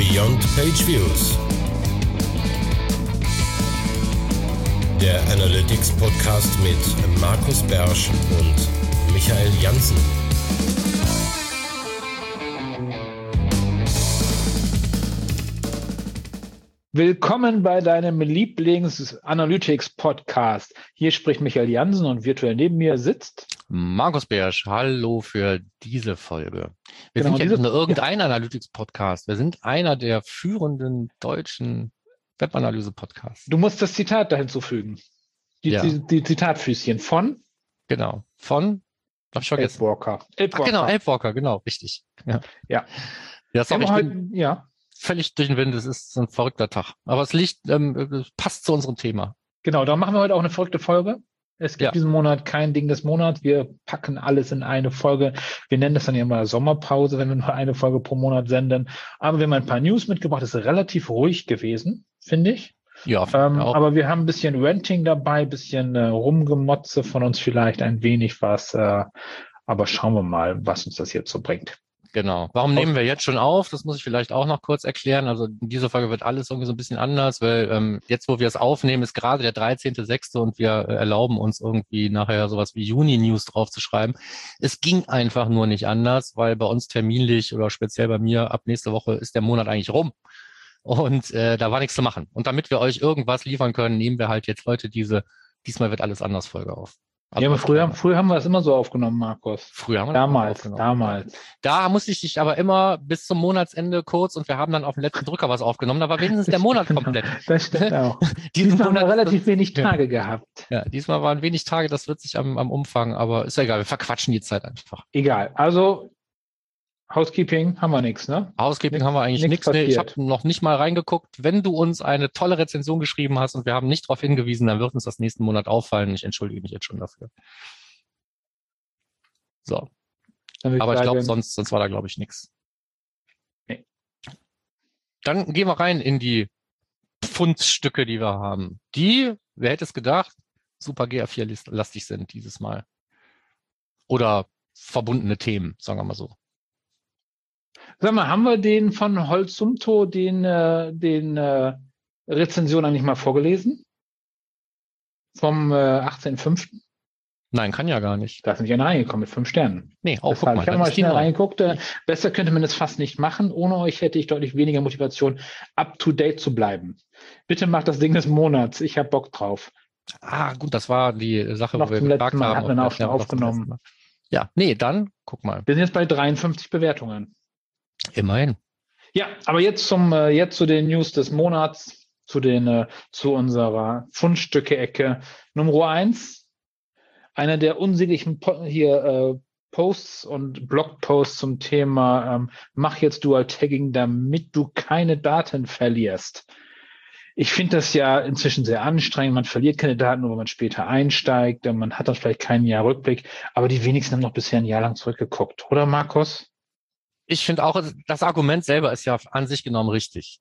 Beyond Page Views. Der Analytics Podcast mit Markus Bersch und Michael Janssen. Willkommen bei deinem Lieblings-Analytics-Podcast. Hier spricht Michael Jansen und virtuell neben mir sitzt Markus Bersch. Hallo für diese Folge. Wir Genau, sind ja nicht nur irgendein Analytics-Podcast. Wir sind einer der führenden deutschen Webanalyse-Podcasts. Du musst das Zitat da hinzufügen. Die, Ja. die, die Zitatfüßchen von Genau. Von, hab ich vergessen. Elfwalker. Ach, Elfwalker. genau, Elfwalker, genau, richtig. Ja. Ja. Ja, sorry, ich heute, bin ja, völlig durch den Wind. Es ist ein verrückter Tag. Aber es liegt, ähm, es passt zu unserem Thema. genau. Da machen wir heute auch eine verrückte Folge. Es gibt Ja. diesen Monat kein Ding des Monats. Wir packen alles in eine Folge. Wir nennen das dann ja immer Sommerpause, wenn wir nur eine Folge pro Monat senden. Aber wir haben ein paar News mitgebracht. Es ist relativ ruhig gewesen, finde ich. Ja, Ähm, aber wir haben ein bisschen Renting dabei, bisschen äh, Rumgemotze von uns vielleicht ein wenig was. Äh, aber schauen wir mal, was uns das jetzt so bringt. Genau. Warum nehmen wir jetzt schon auf? Das muss ich vielleicht auch noch kurz erklären. Also in dieser Folge wird alles irgendwie so ein bisschen anders, weil ähm, jetzt, wo wir es aufnehmen, ist gerade der 13.06. und wir äh, erlauben uns irgendwie nachher sowas wie Juni-News draufzuschreiben. Es ging einfach nur nicht anders, weil bei uns terminlich oder speziell bei mir ab nächste Woche ist der Monat eigentlich rum. Und äh, da war nichts zu machen. Und damit wir euch irgendwas liefern können, nehmen wir halt jetzt heute diese, diesmal wird alles anders Folge auf. Ja, aber früher, früher haben wir es immer so aufgenommen, Markus. früher haben wir das Damals, aufgenommen. damals. Da musste ich dich aber immer bis zum Monatsende kurz und wir haben dann auf dem letzten Drücker was aufgenommen. Da war wenigstens der Monat komplett. Das stimmt auch. Diesen Diesmal haben wir Monat, relativ wenig Ja. Tage gehabt. ja, diesmal waren wenig Tage, das wird sich am, am Umfang, aber ist ja egal, wir verquatschen die Zeit einfach. Egal. Also, Housekeeping haben wir nichts, ne? Housekeeping Nix- haben wir eigentlich nichts. Nee, ich habe noch nicht mal reingeguckt. Wenn du uns eine tolle Rezension geschrieben hast und wir haben nicht darauf hingewiesen, dann wird uns das nächsten Monat auffallen. Ich entschuldige mich jetzt schon dafür. So, aber ich glaube, sonst, sonst war da, glaube ich, nichts. Nee. Dann gehen wir rein in die Pfundstücke, die wir haben. Die, wer hätte es gedacht, super GA4-lastig sind dieses Mal. Oder verbundene Themen, sagen wir mal so. Sag mal, haben wir den von Holzumto, den, äh, den äh, Rezension eigentlich mal vorgelesen? Vom äh, 18.05. Nein, kann ja gar nicht. Da ist nämlich einer reingekommen mit fünf Sternen. Nee, oh, Deshalb, guck mal, ich habe mal schnell reingeguckt. Äh, besser könnte man es fast nicht machen. Ohne euch hätte ich deutlich weniger Motivation, up to date zu bleiben. Bitte macht das Ding des Monats. Ich habe Bock drauf. Ah, gut, das war die Sache, Noch wo wir gefragt haben. ob auch das- schon aufgenommen. Ja, nee, dann guck mal. Wir sind jetzt bei 53 Bewertungen. Immerhin. Ja, aber jetzt zum äh, jetzt zu den News des Monats, zu den äh, zu unserer Fundstücke-Ecke Nummer eins. Einer der unsäglichen po hier äh, Posts und Blogposts zum Thema ähm, Mach jetzt Dual Tagging, damit du keine Daten verlierst. Ich finde das ja inzwischen sehr anstrengend. Man verliert keine Daten, nur wenn man später einsteigt. Man hat dann vielleicht keinen Jahr Rückblick. Aber die wenigsten haben noch bisher ein Jahr lang zurückgeguckt, oder Markus? Ich finde auch, das Argument selber ist ja an sich genommen richtig.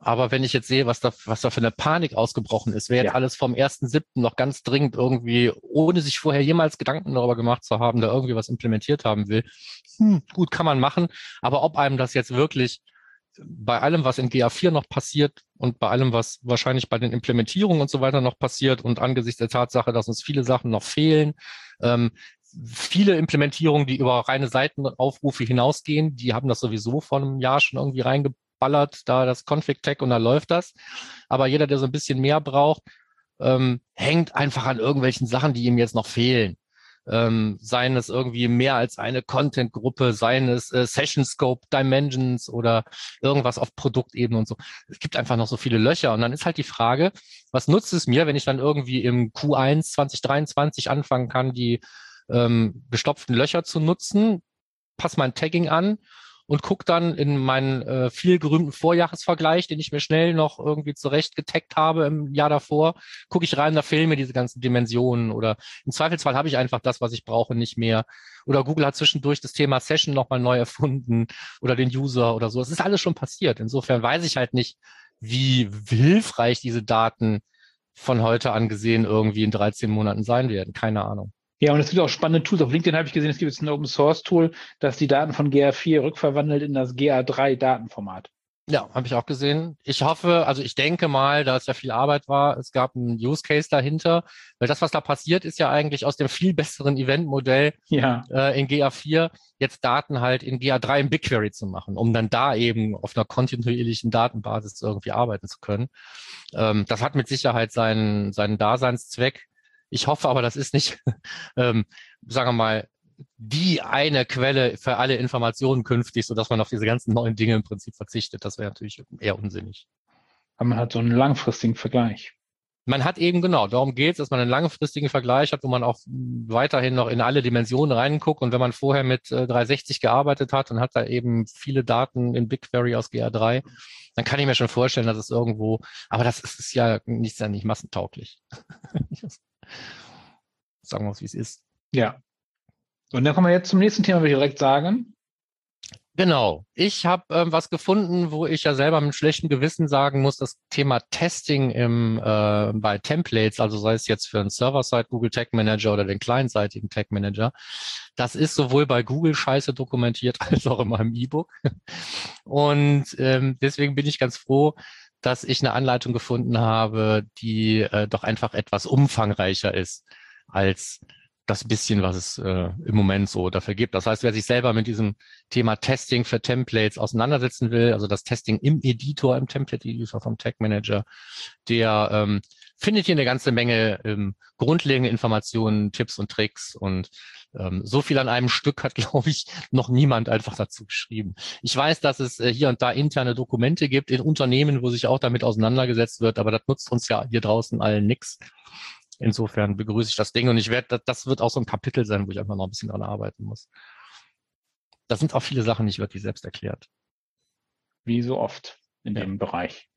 Aber wenn ich jetzt sehe, was da, was da für eine Panik ausgebrochen ist, wer jetzt Ja. alles vom 1.7. noch ganz dringend irgendwie, ohne sich vorher jemals Gedanken darüber gemacht zu haben, da irgendwie was implementiert haben will, hm, gut, kann man machen. Aber ob einem das jetzt wirklich bei allem, was in GA4 noch passiert und bei allem, was wahrscheinlich bei den Implementierungen und so weiter noch passiert und angesichts der Tatsache, dass uns viele Sachen noch fehlen, ähm, viele Implementierungen, die über reine Seitenaufrufe hinausgehen, die haben das sowieso vor einem Jahr schon irgendwie reingeballert, da das Config-Tag und da läuft das. Aber jeder, der so ein bisschen mehr braucht, ähm, hängt einfach an irgendwelchen Sachen, die ihm jetzt noch fehlen. Ähm, seien es irgendwie mehr als eine Content-Gruppe, seien es äh, Session Scope, Dimensions oder irgendwas auf Produktebene und so. Es gibt einfach noch so viele Löcher. Und dann ist halt die Frage, was nutzt es mir, wenn ich dann irgendwie im Q1 2023 anfangen kann, die ähm, gestopften Löcher zu nutzen, passe mein Tagging an und guck dann in meinen äh, viel gerühmten Vorjahresvergleich, den ich mir schnell noch irgendwie zurecht getaggt habe im Jahr davor, gucke ich rein, da fehlen mir diese ganzen Dimensionen oder im Zweifelsfall habe ich einfach das, was ich brauche, nicht mehr. Oder Google hat zwischendurch das Thema Session nochmal neu erfunden oder den User oder so. Es ist alles schon passiert. Insofern weiß ich halt nicht, wie hilfreich diese Daten von heute an gesehen irgendwie in 13 Monaten sein werden. Keine Ahnung. Ja, und es gibt auch spannende Tools. Auf LinkedIn habe ich gesehen, es gibt jetzt ein Open Source Tool, das die Daten von GA4 rückverwandelt in das GA3 Datenformat. Ja, habe ich auch gesehen. Ich hoffe, also ich denke mal, da es ja viel Arbeit war, es gab einen Use Case dahinter, weil das, was da passiert, ist ja eigentlich aus dem viel besseren Eventmodell Ja, äh, in GA4 jetzt Daten halt in GA3 im BigQuery zu machen, um dann da eben auf einer kontinuierlichen Datenbasis irgendwie arbeiten zu können. Ähm, das hat mit Sicherheit seinen, seinen Daseinszweck. Ich hoffe aber, das ist nicht, ähm, sagen wir mal, die eine Quelle für alle Informationen künftig, so dass man auf diese ganzen neuen Dinge im Prinzip verzichtet. Das wäre natürlich eher unsinnig. aber man hat so einen langfristigen Vergleich. Man hat eben genau, darum geht es, dass man einen langfristigen Vergleich hat, wo man auch weiterhin noch in alle Dimensionen reinguckt. Und wenn man vorher mit äh, 360 gearbeitet hat und hat da eben viele Daten in BigQuery aus GA3, dann kann ich mir schon vorstellen, dass es irgendwo, aber das ist, ist ja nicht, ist ja nicht massentauglich. Sagen wir es, wie es ist. Ja. Und dann kommen wir jetzt zum nächsten Thema, würde ich direkt sagen. Genau. Ich habe ähm, was gefunden, wo ich ja selber mit schlechtem Gewissen sagen muss, das Thema Testing im, äh, bei Templates, also sei es jetzt für einen Server-Side Google Tag Manager oder den clientseitigen Tag Manager, das ist sowohl bei Google scheiße dokumentiert als auch in meinem E-Book. Und ähm, deswegen bin ich ganz froh, dass ich eine Anleitung gefunden habe, die äh, doch einfach etwas umfangreicher ist als das bisschen, was es äh, im Moment so dafür gibt. Das heißt, wer sich selber mit diesem Thema Testing für Templates auseinandersetzen will, also das Testing im Editor, im Template-Editor vom Tag Manager, der ähm, findet hier eine ganze Menge ähm, grundlegende Informationen, Tipps und Tricks und ähm, so viel an einem Stück hat, glaube ich, noch niemand einfach dazu geschrieben. Ich weiß, dass es äh, hier und da interne Dokumente gibt in Unternehmen, wo sich auch damit auseinandergesetzt wird, aber das nutzt uns ja hier draußen allen nichts. Insofern begrüße ich das Ding und ich werde, das wird auch so ein Kapitel sein, wo ich einfach noch ein bisschen dran arbeiten muss. Da sind auch viele Sachen nicht wirklich selbst erklärt. Wie so oft in Ja. dem Bereich.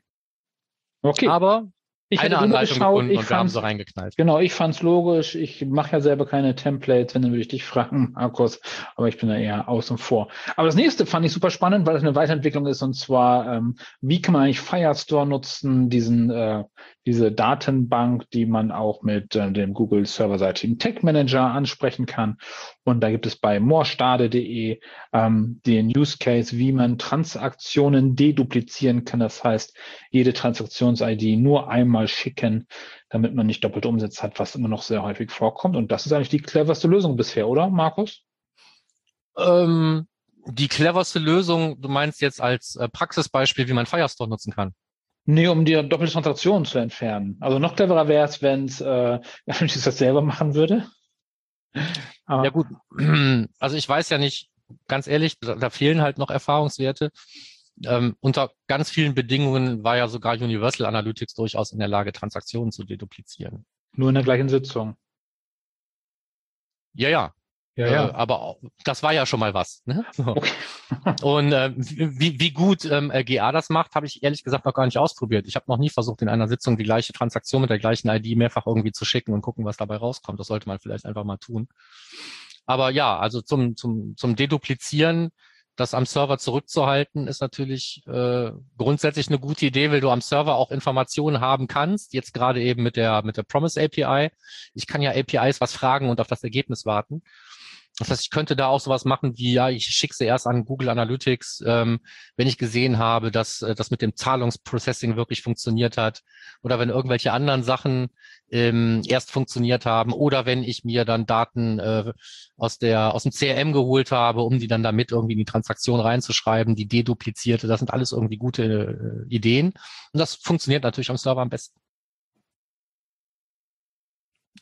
Okay. Aber ich eine Anleitung geschaut, gefunden ich und wir haben sie reingeknallt. Genau, ich fand es logisch. Ich mache ja selber keine Templates, wenn dann würde ich dich fragen, Markus, aber ich bin da eher außen vor. Aber das nächste fand ich super spannend, weil es eine Weiterentwicklung ist und zwar, ähm, wie kann man eigentlich Firestore nutzen, diesen, äh, diese Datenbank, die man auch mit äh, dem Google serverseitigen Tag Manager ansprechen kann. Und da gibt es bei morstade.de ähm, den Use Case, wie man Transaktionen deduplizieren kann. Das heißt, jede Transaktions-ID nur einmal schicken, damit man nicht doppelte Umsätze hat, was immer noch sehr häufig vorkommt. Und das ist eigentlich die cleverste Lösung bisher, oder, Markus? Ähm, die cleverste Lösung, du meinst jetzt als äh, Praxisbeispiel, wie man Firestore nutzen kann. Nee, um die doppelte Transaktion zu entfernen. Also noch cleverer wäre es, wenn es, äh, wenn ich das selber machen würde. Aber, Ja gut, also ich weiß ja nicht, ganz ehrlich, da, da fehlen halt noch Erfahrungswerte. Ähm, unter ganz vielen Bedingungen war ja sogar Universal Analytics durchaus in der Lage, Transaktionen zu deduplizieren. Nur in der gleichen Sitzung. Ja, ja, Ja, Äh, ja. aber auch, das war ja schon mal was. Ne? So. Okay. Und äh, wie, wie gut ähm, äh, GA das macht, habe ich ehrlich gesagt noch gar nicht ausprobiert. Ich habe noch nie versucht, in einer Sitzung die gleiche Transaktion mit der gleichen ID mehrfach irgendwie zu schicken und gucken, was dabei rauskommt. Das sollte man vielleicht einfach mal tun. Aber ja, also zum, zum, zum Deduplizieren, das am Server zurückzuhalten, ist natürlich äh, grundsätzlich eine gute Idee, weil du am Server auch Informationen haben kannst. Jetzt gerade eben mit der, mit der Promise API. Ich kann ja APIs was fragen und auf das Ergebnis warten. Das heißt, ich könnte da auch sowas machen wie, ja, ich schicke sie erst an Google Analytics, ähm, wenn ich gesehen habe, dass äh, das mit dem Zahlungsprocessing wirklich funktioniert hat oder wenn irgendwelche anderen Sachen ähm, erst funktioniert haben oder wenn ich mir dann Daten äh, aus der aus dem CRM geholt habe, um die dann damit irgendwie in die Transaktion reinzuschreiben, die deduplizierte. Das sind alles irgendwie gute äh, Ideen und das funktioniert natürlich am Server am besten.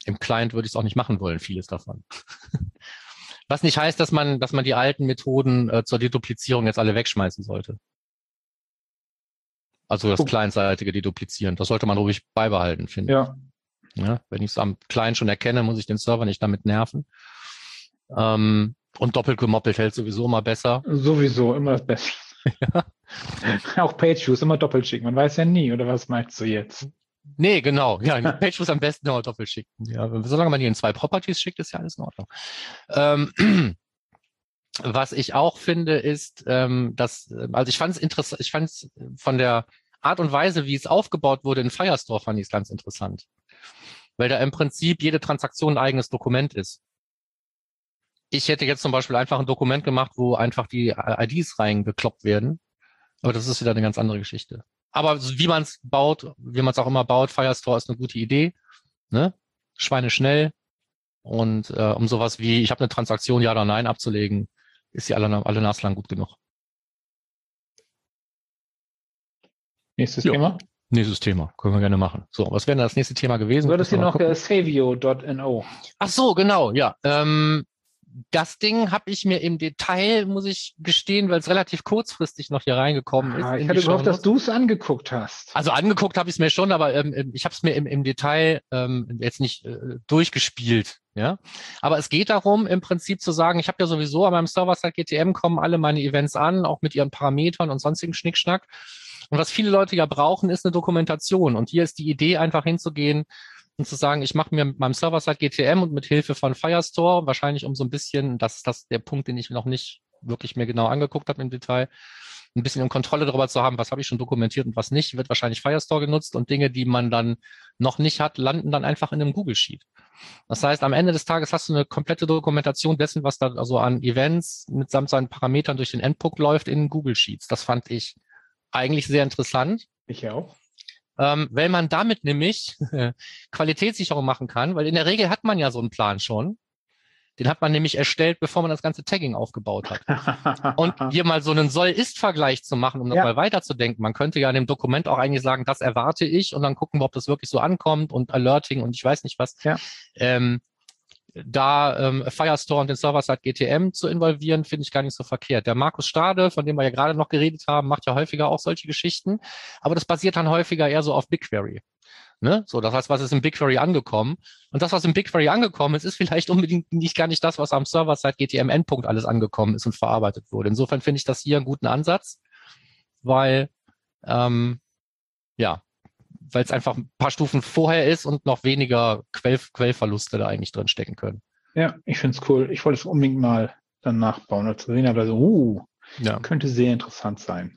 Im Client würde ich es auch nicht machen wollen, vieles davon. Was nicht heißt, dass man, dass man die alten Methoden äh, zur Deduplizierung jetzt alle wegschmeißen sollte. Also das Guck. clientseitige Deduplizieren. Das sollte man ruhig beibehalten, finde Ja. ich. Ja, wenn ich es am Client schon erkenne, muss ich den Server nicht damit nerven. Ähm, und doppelt gemoppelt hält sowieso immer besser. Sowieso, immer das Beste. Auch Page-Views immer doppelt schicken. Man weiß ja nie, oder was meinst du jetzt? Nee, genau. Ja, eine Page muss am besten auch doppelt schicken. Ja, solange man die in zwei Properties schickt, ist ja alles in Ordnung. Ähm, was ich auch finde, ist, ähm, dass, äh, also ich fand es interessant, ich fand es von der Art und Weise, wie es aufgebaut wurde in Firestore, fand ich es ganz interessant. Weil da im Prinzip jede Transaktion ein eigenes Dokument ist. Ich hätte jetzt zum Beispiel einfach ein Dokument gemacht, wo einfach die IDs reingekloppt werden. Aber das ist wieder eine ganz andere Geschichte. Aber wie man es baut, wie man es auch immer baut, Firestore ist eine gute Idee. Ne? Schweine schnell. Und äh, um sowas wie, ich habe eine Transaktion, ja oder nein abzulegen, ist sie alle, alle naslang gut genug. Nächstes ja. Thema. Nächstes Thema, können wir gerne machen. So, was wäre das nächste Thema gewesen? Du hattest hier noch äh, savio.no. Ach so, genau, ja. Ähm, das Ding habe ich mir im Detail, muss ich gestehen, weil es relativ kurzfristig noch hier reingekommen ah, ist. Ich hatte gehofft, dass du es angeguckt hast. Also angeguckt habe ich es mir schon, aber ähm, ähm ich habe es mir im, im Detail ähm, jetzt nicht äh, durchgespielt. Ja, aber es geht darum, im Prinzip zu sagen, ich habe ja sowieso an meinem Server-Side GTM kommen alle meine Events an, auch mit ihren Parametern und sonstigen Schnickschnack. Und was viele Leute ja brauchen, ist eine Dokumentation. Und hier ist die Idee, einfach hinzugehen und zu sagen, ich mache mir mit meinem Server-Side GTM und mit Hilfe von Firestore, wahrscheinlich um so ein bisschen, das ist das der Punkt, den ich noch nicht wirklich mir genau angeguckt habe im Detail, ein bisschen in Kontrolle darüber zu haben, was habe ich schon dokumentiert und was nicht, wird wahrscheinlich Firestore genutzt und Dinge, die man dann noch nicht hat, landen dann einfach in einem Google Sheet. Das heißt, am Ende des Tages hast du eine komplette Dokumentation dessen, was da also an Events mitsamt seinen Parametern durch den Endpunkt läuft in Google Sheets. Das fand ich eigentlich sehr interessant. Ich auch. Ähm, weil man damit nämlich Qualitätssicherung machen kann, weil in der Regel hat man ja so einen Plan schon. Den hat man nämlich erstellt, bevor man das ganze Tagging aufgebaut hat. Und hier mal so einen Soll-Ist-Vergleich zu machen, um nochmal ja. weiterzudenken. Man könnte ja in dem Dokument auch eigentlich sagen, das erwarte ich und dann gucken wir, ob das wirklich so ankommt und Alerting und ich weiß nicht was. Ja. Ähm, da ähm, Firestore und den Server-Side GTM zu involvieren, finde ich gar nicht so verkehrt. Der Markus Stade, von dem wir ja gerade noch geredet haben, macht ja häufiger auch solche Geschichten, aber das basiert dann häufiger eher so auf BigQuery. Ne? So, das heißt, was ist im BigQuery angekommen? Und das, was im BigQuery angekommen ist, ist vielleicht unbedingt nicht gar nicht das, was am Server-Side GTM Endpunkt alles angekommen ist und verarbeitet wurde. Insofern finde ich das hier einen guten Ansatz, weil ähm, ja, weil es einfach ein paar Stufen vorher ist und noch weniger Quell, Quellverluste da eigentlich drin stecken können. Ja, ich finde es cool. Ich wollte es unbedingt mal dann nachbauen oder zu sehen, aber so, uh, ja. könnte sehr interessant sein.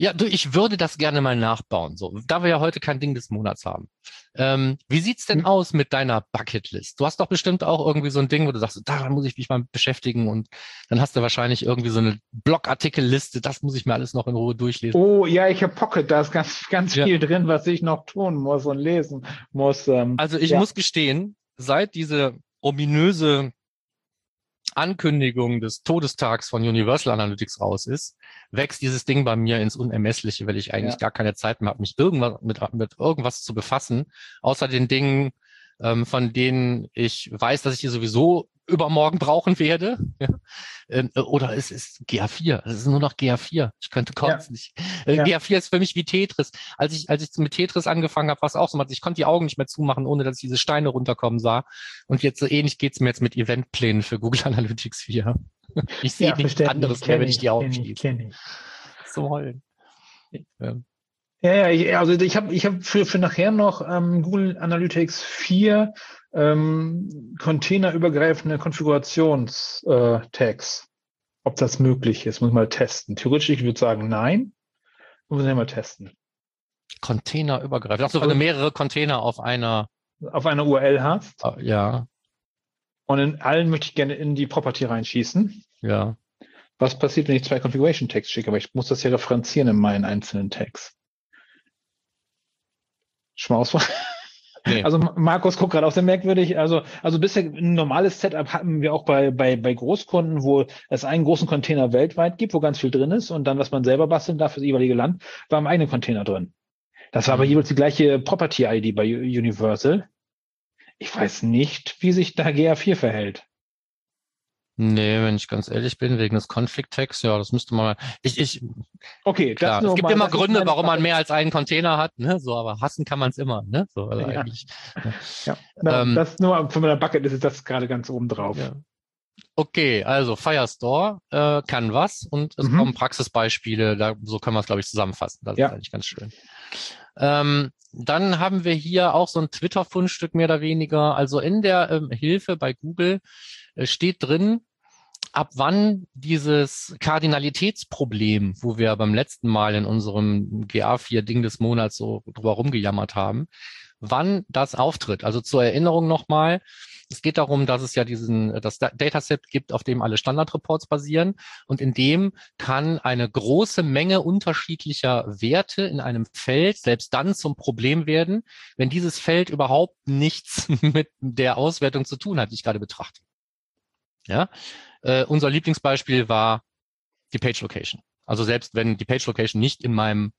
Ja, du, ich würde das gerne mal nachbauen. So, da wir ja heute kein Ding des Monats haben. Ähm, wie sieht's denn hm. aus mit deiner Bucketlist? Du hast doch bestimmt auch irgendwie so ein Ding, wo du sagst, daran muss ich mich mal beschäftigen und dann hast du wahrscheinlich irgendwie so eine Blogartikelliste. Das muss ich mir alles noch in Ruhe durchlesen. Oh ja, ich habe Pocket. Da ist ganz, ganz ja. viel drin, was ich noch tun muss und lesen muss. Ähm, also ich ja. muss gestehen, seit diese ominöse Ankündigung des Todestags von Universal Analytics raus ist, wächst dieses Ding bei mir ins Unermessliche, weil ich eigentlich ja. gar keine Zeit mehr habe, mich irgendwas mit, mit irgendwas zu befassen, außer den Dingen, ähm, von denen ich weiß, dass ich die sowieso übermorgen brauchen werde. Ja. Ähm, oder es ist GA4. Es ist nur noch GA4. Ich könnte kotzen. Ja. Ja. GA4 ist für mich wie Tetris. Als ich, als ich mit Tetris angefangen habe, war es auch so. Ich konnte die Augen nicht mehr zumachen, ohne dass ich diese Steine runterkommen sah. Und jetzt so ähnlich geht's mir jetzt mit Eventplänen für Google Analytics 4. Ich sehe nichts anderes mehr, wenn ich die Augen schließe. Zum Heulen. Ja. Ja, ja, also ich habe ich hab für, für nachher noch ähm, Google Analytics 4 ähm, containerübergreifende Konfigurationstags. Äh, Ob das möglich ist, muss man mal testen. Theoretisch, ich würde sagen, nein. Muss man mal testen. Containerübergreifend. Also, wenn du mehrere Container auf einer auf einer URL hast. Ah, ja. Und in allen möchte ich gerne in die Property reinschießen. Ja. Was passiert, wenn ich zwei Configuration Tags schicke? Aber ich muss das ja referenzieren in meinen einzelnen Tags. Schmaus. Nee. Also Markus guckt gerade auch sehr merkwürdig. Also, also bisher ein normales Setup hatten wir auch bei, bei, bei Großkunden, wo es einen großen Container weltweit gibt, wo ganz viel drin ist und dann, was man selber basteln darf für das jeweilige Land, war im eigenen Container drin. Das war aber mhm. jeweils die gleiche Property-ID bei Universal. Ich weiß nicht, wie sich da GA4 verhält. Nee, wenn ich ganz ehrlich bin, wegen des Conflict-Tags, ja, das müsste man mal. Ich, ich, okay, klar, es gibt mal, immer Gründe, warum man mehr als einen Container hat, ne? So, aber hassen kann man es immer, ne? So, also ja. eigentlich. Ja, ja. Ähm, das nur von meiner Bucket ist das gerade ganz oben drauf. Ja. Okay, also Firestore äh, kann was und es mhm. kommen Praxisbeispiele, da, so können wir es, glaube ich, zusammenfassen. Das ja. ist eigentlich ganz schön. Ähm, dann haben wir hier auch so ein Twitter-Fundstück mehr oder weniger. Also in der ähm, Hilfe bei Google äh, steht drin, ab wann dieses Kardinalitätsproblem, wo wir beim letzten Mal in unserem GA4-Ding des Monats so drüber rumgejammert haben, wann das auftritt. Also zur Erinnerung nochmal, Es geht darum, dass es ja diesen, das Dataset gibt, auf dem alle Standardreports basieren. Und in dem kann eine große Menge unterschiedlicher Werte in einem Feld selbst dann zum Problem werden, wenn dieses Feld überhaupt nichts mit der Auswertung zu tun hat, die ich gerade betrachte. Ja, äh, unser Lieblingsbeispiel war die Page Location. Also selbst wenn die Page Location nicht in meinem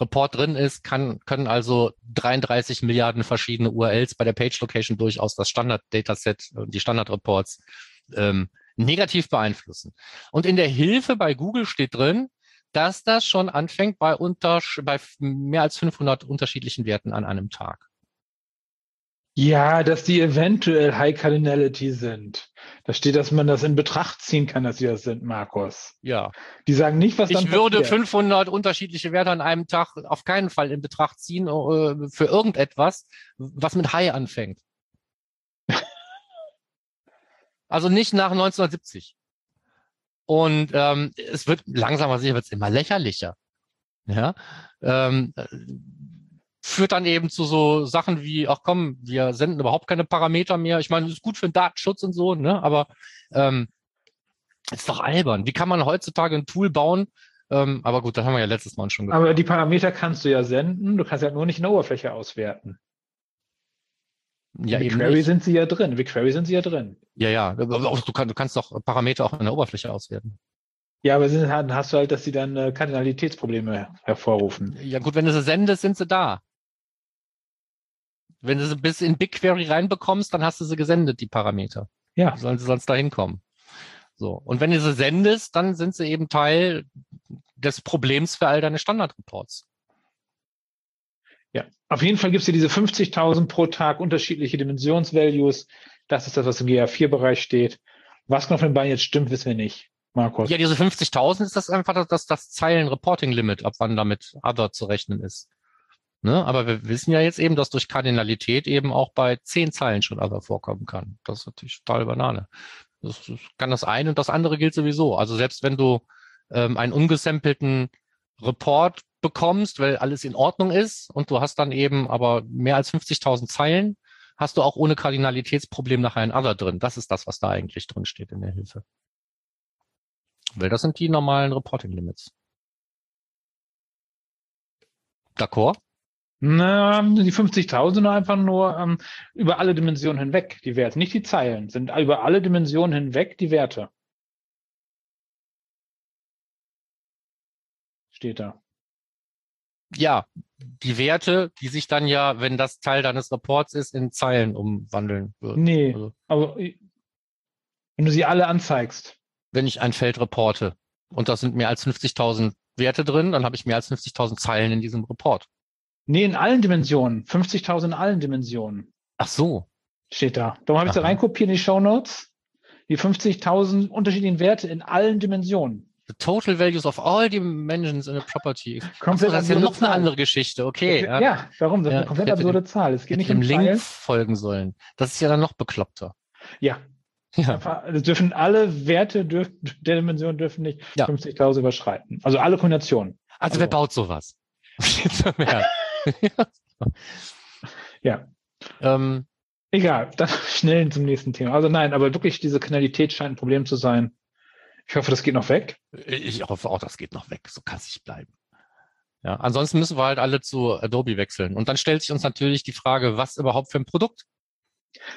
Report drin ist, kann, können also 33 Milliarden verschiedene URLs bei der Page Location durchaus das Standard-Dataset und die Standard-Reports ähm, negativ beeinflussen. Und in der Hilfe bei Google steht drin, dass das schon anfängt bei, unter, bei mehr als 500 unterschiedlichen Werten an einem Tag. Ja, dass die eventuell High Cardinality sind. Da steht, dass man das in Betracht ziehen kann, dass sie das sind, Markus. Ja. Die sagen nicht, was dann Ich würde passiert. 500 unterschiedliche Werte an einem Tag auf keinen Fall in Betracht ziehen äh, für irgendetwas, was mit High anfängt. also nicht nach 1970. Und ähm, es wird langsam, sicher wird es immer lächerlicher. Ja. Ähm, führt dann eben zu so Sachen wie, ach komm, wir senden überhaupt keine Parameter mehr. Ich meine, das ist gut für den Datenschutz und so, ne? Aber ähm, ist doch albern. Wie kann man heutzutage ein Tool bauen? Ähm, aber gut, das haben wir ja letztes Mal schon gehört. Aber die Parameter kannst du ja senden, du kannst ja nur nicht eine Oberfläche auswerten. Ja, in BigQuery sind sie ja drin. BigQuery sind sie ja drin. Ja, ja. Du, kann, du kannst doch Parameter auch in der Oberfläche auswerten. Ja, aber dann hast du halt, dass sie dann äh, Kardinalitätsprobleme hervorrufen. Ja gut, wenn du sie sendest, sind sie da. Wenn du sie bis in BigQuery reinbekommst, dann hast du sie gesendet, die Parameter. Ja. Sollen sie sonst da hinkommen. So. Und wenn du sie sendest, dann sind sie eben Teil des Problems für all deine Standardreports. Ja, auf jeden Fall gibt es hier diese 50.000 pro Tag unterschiedliche Dimensionsvalues. Das ist das, was im GA4-Bereich steht. Was noch von den beiden jetzt stimmt, wissen wir nicht. Markus. Ja, diese 50.000 ist das einfach das, das, das Zeilen-Reporting-Limit, ab wann damit Other zu rechnen ist. Ne? Aber wir wissen ja jetzt eben, dass durch Kardinalität eben auch bei zehn Zeilen schon Other vorkommen kann. Das ist natürlich total Banane. Das, das kann das eine und das andere gilt sowieso. Also selbst wenn du ähm, einen ungesampelten Report bekommst, weil alles in Ordnung ist und du hast dann eben aber mehr als 50.000 Zeilen, hast du auch ohne Kardinalitätsproblem nachher ein Other drin. Das ist das, was da eigentlich drin steht in der Hilfe. Weil das sind die normalen Reporting Limits. D'accord? Na, die 50.000 sind einfach nur ähm, über alle Dimensionen hinweg die Werte, nicht die Zeilen, sind über alle Dimensionen hinweg die Werte. Steht da. Ja, die Werte, die sich dann ja, wenn das Teil deines Reports ist, in Zeilen umwandeln würden. Nee, also, aber wenn du sie alle anzeigst. Wenn ich ein Feld reporte und da sind mehr als 50.000 Werte drin, dann habe ich mehr als 50.000 Zeilen in diesem Report. Nee, in allen Dimensionen. 50.000 in allen Dimensionen. Ach so. Steht da. Darum habe ich da reinkopiert in die Show Notes. Die 50.000 unterschiedlichen Werte in allen Dimensionen. The total values of all dimensions in a property. Komplett so, das ist ja noch Zahl. eine andere Geschichte, okay. Ja, ja warum? Das ist eine komplett absurde Zahl. Es geht nicht um Link folgen sollen. Das ist ja dann noch bekloppter. Ja. ja. Es dürfen alle Werte dürfen, der Dimension dürfen nicht ja. 50.000 überschreiten. Also alle Kombinationen. Also, also wer baut sowas? ja. Ähm, Egal, dann schnell zum nächsten Thema. Also nein, aber wirklich diese Kanalität scheint ein Problem zu sein. Ich hoffe, das geht noch weg. Ich hoffe auch, das geht noch weg. So kann es nicht bleiben. Ja, ansonsten müssen wir halt alle zu Adobe wechseln. Und dann stellt sich uns natürlich die Frage, was überhaupt für ein Produkt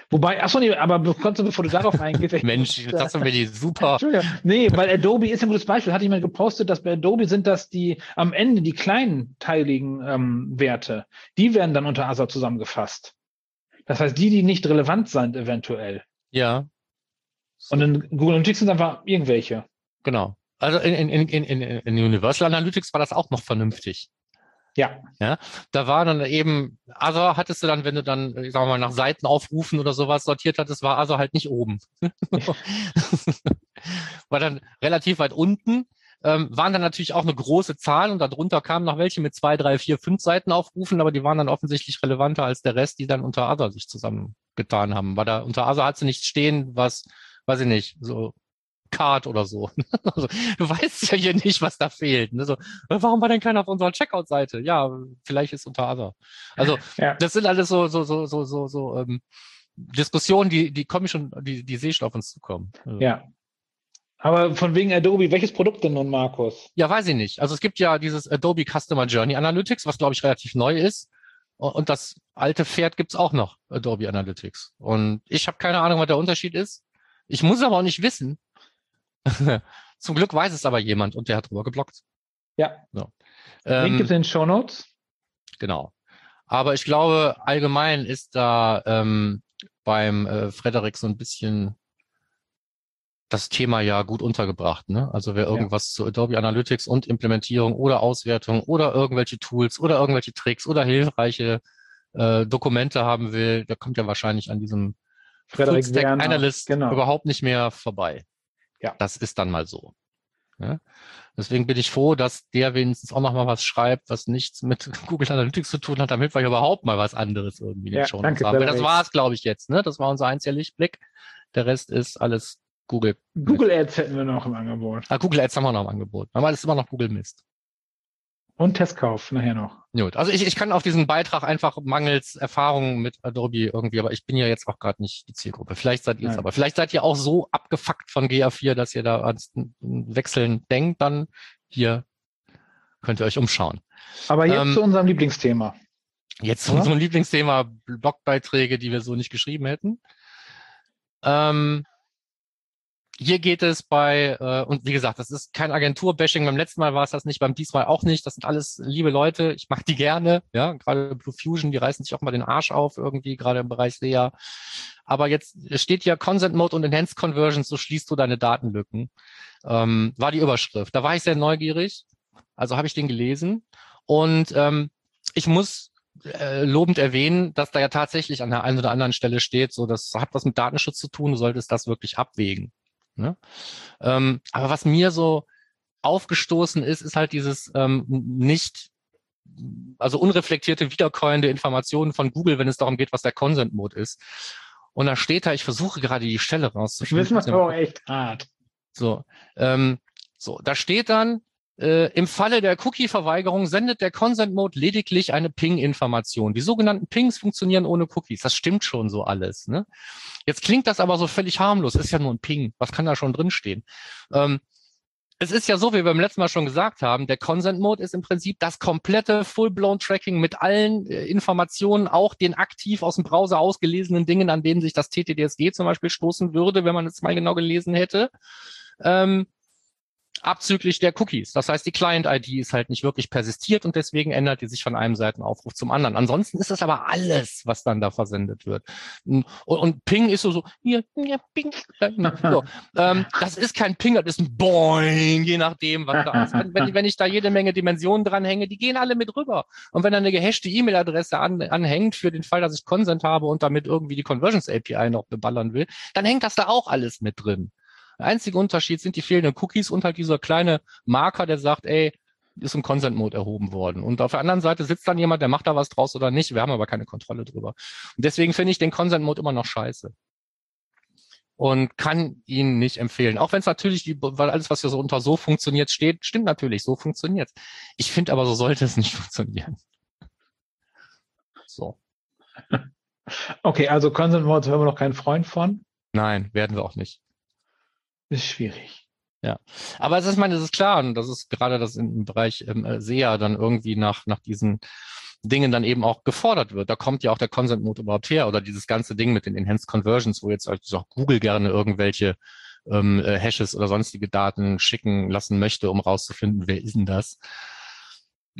Wobei, achso, nee, aber bevor du darauf eingehst. Mensch, das haben wir die super. Entschuldigung. Nee, weil Adobe ist ein gutes Beispiel. Hatte ich mal gepostet, dass bei Adobe sind das die am Ende die kleinen teiligen ähm, Werte. Die werden dann unter ASA zusammengefasst. Das heißt, die, die nicht relevant sind, eventuell. Ja. Und in Google Analytics sind einfach irgendwelche. Genau. Also in, in, in, in, in Universal Analytics war das auch noch vernünftig. Ja. Ja, da war dann eben, Other hattest du dann, wenn du dann, ich sag mal, nach Seiten aufrufen oder sowas sortiert hattest, war Other halt nicht oben. war dann relativ weit unten, ähm, waren dann natürlich auch eine große Zahl und darunter kamen noch welche mit zwei, drei, vier, fünf Seiten aufrufen, aber die waren dann offensichtlich relevanter als der Rest, die dann unter Other sich zusammengetan haben. Weil da unter Other hat sie nicht stehen, was, weiß ich nicht, so Card oder so. Also, du weißt ja hier nicht, was da fehlt. Ne? So, warum war denn keiner auf unserer Checkout-Seite? Ja, vielleicht ist unter Other. Also ja. das sind alles so, so, so, so, so, so ähm, Diskussionen, die, die kommen schon, die, die sehe ich schon auf uns zukommen. Also, Ja. Aber von wegen Adobe, welches Produkt denn nun, Markus? Ja, weiß ich nicht. Also es gibt ja dieses Adobe Customer Journey Analytics, was glaube ich relativ neu ist. Und und das alte Pferd gibt's auch noch, Adobe Analytics. Und ich habe keine Ahnung, was der Unterschied ist. Ich muss aber auch nicht wissen. Zum Glück weiß es aber jemand und der hat drüber geblockt. Ja. So. Link Ähm, gibt's in den Show Notes. Genau. Aber ich glaube, allgemein ist da ähm, beim äh, Frederik so ein bisschen das Thema ja gut untergebracht. Ne? Also wer irgendwas zu Adobe Analytics und Implementierung oder Auswertung oder irgendwelche Tools oder irgendwelche Tricks oder hilfreiche äh, Dokumente haben will, der kommt ja wahrscheinlich an diesem Frederik. Analyst Genau. überhaupt nicht mehr vorbei. Ja. Das ist dann mal so. Ja? Deswegen bin ich froh, dass der wenigstens auch noch mal was schreibt, was nichts mit Google Analytics zu tun hat, damit wir überhaupt mal was anderes irgendwie Ja, Show danke, haben. Weil Das war es, glaube ich, jetzt. Ne? Das war unser einziger Lichtblick. Der Rest ist alles Google. Google Ads hätten wir noch im Angebot. Ah, Google Ads haben wir noch im Angebot. Aber das ist immer noch Google Mist. Und Testkauf nachher noch. Gut. Also ich, ich kann auf diesen Beitrag einfach mangels Erfahrung mit Adobe irgendwie, aber ich bin ja jetzt auch gerade nicht die Zielgruppe. Vielleicht seid ihr es aber. Vielleicht seid ihr auch so abgefuckt von GA4, dass ihr da ans Wechseln denkt, dann hier könnt ihr euch umschauen. Aber jetzt Ähm, zu unserem Lieblingsthema. Jetzt zu unserem Lieblingsthema Blogbeiträge, die wir so nicht geschrieben hätten. Ähm, hier geht es bei, äh, und wie gesagt, das ist kein Agenturbashing. Beim letzten Mal war es das nicht, beim diesmal auch nicht. Das sind alles liebe Leute. Ich mag die gerne. Ja, gerade Blue Fusion, die reißen sich auch mal den Arsch auf irgendwie, gerade im Bereich SEA. Aber jetzt steht hier Consent Mode und Enhanced Conversions, so schließt du deine Datenlücken. Ähm, war die Überschrift. Da war ich sehr neugierig. Also habe ich den gelesen. Und ähm, ich muss äh, lobend erwähnen, dass da ja tatsächlich an der einen oder anderen Stelle steht, so das hat was mit Datenschutz zu tun, du solltest das wirklich abwägen. Ne? Ähm, aber was mir so aufgestoßen ist, ist halt dieses ähm, nicht, also unreflektierte, wiederkäuende Informationen von Google, wenn es darum geht, was der Consent-Mode ist. Und da steht da, ich versuche gerade die Stelle Ich rauszufinden. wissen, was aber auch echt hart. So, ähm, so, da steht dann, äh, im Falle der Cookie-Verweigerung sendet der Consent-Mode lediglich eine Ping-Information. Die sogenannten Pings funktionieren ohne Cookies. Das stimmt schon so alles. Ne? Jetzt klingt das aber so völlig harmlos. Ist ja nur ein Ping. Was kann da schon drinstehen? Ähm, es ist ja so, wie wir beim letzten Mal schon gesagt haben, der Consent Mode ist im Prinzip das komplette Full-Blown Tracking mit allen äh, Informationen, auch den aktiv aus dem Browser ausgelesenen Dingen, an denen sich das TTDSG zum Beispiel stoßen würde, wenn man es mal genau gelesen hätte. Ähm, abzüglich der Cookies. Das heißt, die Client-ID ist halt nicht wirklich persistiert und deswegen ändert die sich von einem Seitenaufruf zum anderen. Ansonsten ist das aber alles, was dann da versendet wird. Und, und Ping ist so, so hier, hier, Ping. äh, So. ähm, das ist kein Ping, das ist ein Boing, je nachdem, was da ist. Wenn, wenn, wenn ich da jede Menge Dimensionen dranhänge, die gehen alle mit rüber. Und wenn da eine gehashte E-Mail-Adresse an, anhängt für den Fall, dass ich Consent habe und damit irgendwie die Conversions API noch beballern will, dann hängt das da auch alles mit drin. Der einzige Unterschied sind die fehlenden Cookies und halt dieser kleine Marker, der sagt, ey, ist im Consent-Mode erhoben worden. Und auf der anderen Seite sitzt dann jemand, der macht da was draus oder nicht. Wir haben aber keine Kontrolle drüber. Und deswegen finde ich den Consent-Mode immer noch scheiße. Und kann ihn nicht empfehlen. Auch wenn es natürlich, die, weil alles, was hier so unter so funktioniert steht, stimmt natürlich, so funktioniert Ich finde aber, so sollte es nicht funktionieren. So. Okay, also Consent Mode hören wir noch keinen Freund von. Nein, werden wir auch nicht. Ist schwierig. Aber es ist, ich meine, es ist klar, und das ist gerade das im Bereich ähm, äh, SEA dann irgendwie nach, nach diesen Dingen dann eben auch gefordert wird. Da kommt ja auch der Consent Mode überhaupt her oder dieses ganze Ding mit den Enhanced Conversions, wo jetzt also auch Google gerne irgendwelche ähm, äh, Hashes oder sonstige Daten schicken lassen möchte, um rauszufinden, wer ist denn das?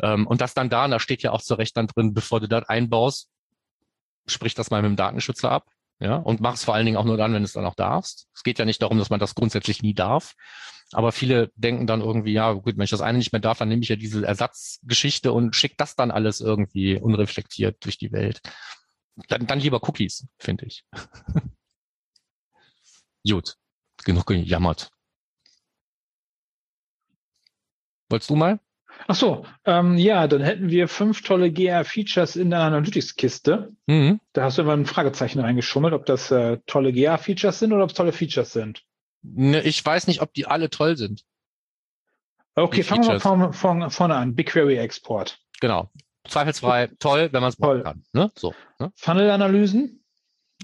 Ähm, und das dann da, und da steht ja auch zu Recht dann drin, bevor du das einbaust, sprich das mal mit dem Datenschützer ab. Ja, und mach es vor allen Dingen auch nur dann, wenn du es dann auch darfst. Es geht ja nicht darum, dass man das grundsätzlich nie darf. Aber viele denken dann irgendwie, ja, gut, wenn ich das eine nicht mehr darf, dann nehme ich ja diese Ersatzgeschichte und schicke das dann alles irgendwie unreflektiert durch die Welt. Dann, dann lieber Cookies, finde ich. Gut, genug gejammert. Wolltest du mal? Ach so, ähm, ja, dann hätten wir fünf tolle GA-Features in der Analytics-Kiste. Mhm. Da hast du immer ein Fragezeichen reingeschummelt, ob das äh, tolle GA-Features sind oder ob es tolle Features sind. Ne, ich weiß nicht, ob die alle toll sind. Okay, fangen wir mal Features. vorne, an. BigQuery-Export. Genau. Zweifelsfrei toll, wenn man es Toll. brauchen kann. Ne? So. Ne? Funnel-Analysen.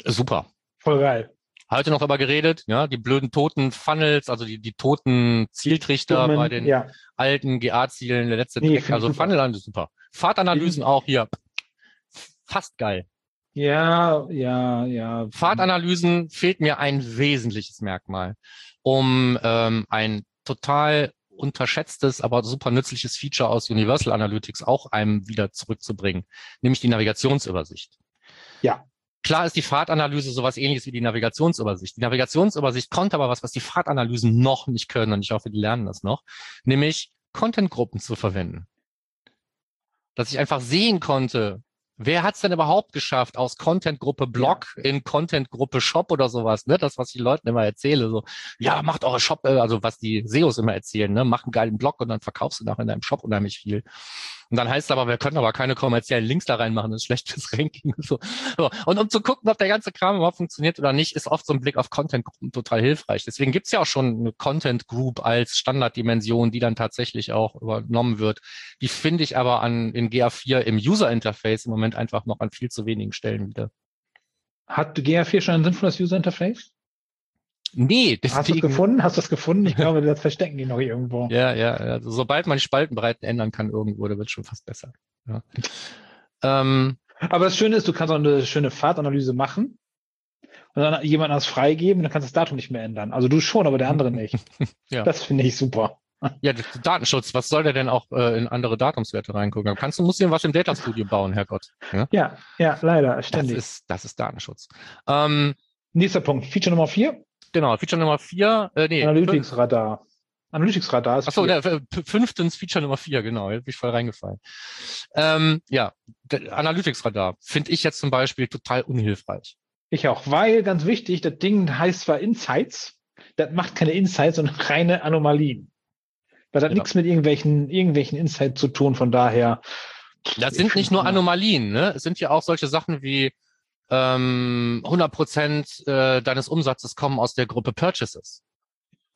Super. Voll geil. Heute noch aber geredet, ja, die blöden toten Funnels, also die, die toten Zieltrichter Dummen, bei den ja. alten GA-Zielen, der letzte Nee, Trick, also. Funnel ist super. Fahrtanalysen auch hier. Fast geil. Ja, ja, ja. Fahrtanalysen fehlt mir ein wesentliches Merkmal, um ähm, ein total unterschätztes, aber super nützliches Feature aus Universal Analytics auch einem wieder zurückzubringen, nämlich die Navigationsübersicht. Ja. Klar ist die Fahrtanalyse sowas ähnliches wie die Navigationsübersicht. Die Navigationsübersicht konnte aber was, was die Fahrtanalysen noch nicht können und ich hoffe, die lernen das noch, nämlich Contentgruppen zu verwenden. Dass ich einfach sehen konnte, wer hat es denn überhaupt geschafft, aus Contentgruppe Blog in Contentgruppe Shop oder sowas, ne? Das, was ich Leuten immer erzähle, so, ja, macht eure Shop, äh, also was die SEOs immer erzählen, ne? Mach einen geilen Blog und dann verkaufst du nachher in deinem Shop unheimlich viel. Und dann heißt es aber, wir können aber keine kommerziellen Links da reinmachen, das ist schlecht fürs Ranking. und So. Und um zu gucken, ob der ganze Kram überhaupt funktioniert oder nicht, ist oft so ein Blick auf Content-Gruppen total hilfreich. Deswegen gibt's ja auch schon eine Content-Group als Standarddimension, die dann tatsächlich auch übernommen wird. Die finde ich aber an in GA4 im User-Interface im Moment einfach noch an viel zu wenigen Stellen wieder. Hat GA4 schon ein sinnvolles User Nee, Hast du es deswegen. gefunden? Hast du es gefunden? Ich glaube, das verstecken die noch irgendwo. Ja, ja, also sobald man die Spaltenbreiten ändern kann irgendwo, da wird schon fast besser. Ja. Ähm, Aber das Schöne ist, du kannst auch eine schöne Fahrtanalyse machen und dann jemand das freigeben, dann kannst du das Datum nicht mehr ändern. Also du schon, aber der andere nicht. Ja. Das finde ich super. ja, das- Datenschutz, was soll der denn auch äh, in andere Datumswerte reingucken? Kannst du, musst du was im Data Studio bauen, Herrgott. Ja? Ja, ja, leider, Das ständig. ist, das ist Datenschutz. Ähm, Nächster Punkt, Feature Nummer vier, genau, Feature Nummer vier, äh, nee, fünf- Analytics-Radar. Analytics-Radar ist Achso, äh, fünftens Feature Nummer vier, genau, jetzt bin ich voll reingefallen. Ähm, ja, der Analytics-Radar finde ich jetzt zum Beispiel total unhilfreich. Ich auch, weil, ganz wichtig, das Ding heißt zwar Insights, das macht keine Insights, sondern reine Anomalien. Weil das hat Ja. nichts mit irgendwelchen, irgendwelchen Insights zu tun, von daher. Das sind nicht nur Anomalien. Anomalien, ne? Es sind ja auch solche Sachen wie ähm, 100 Prozent äh, deines Umsatzes kommen aus der Gruppe Purchases.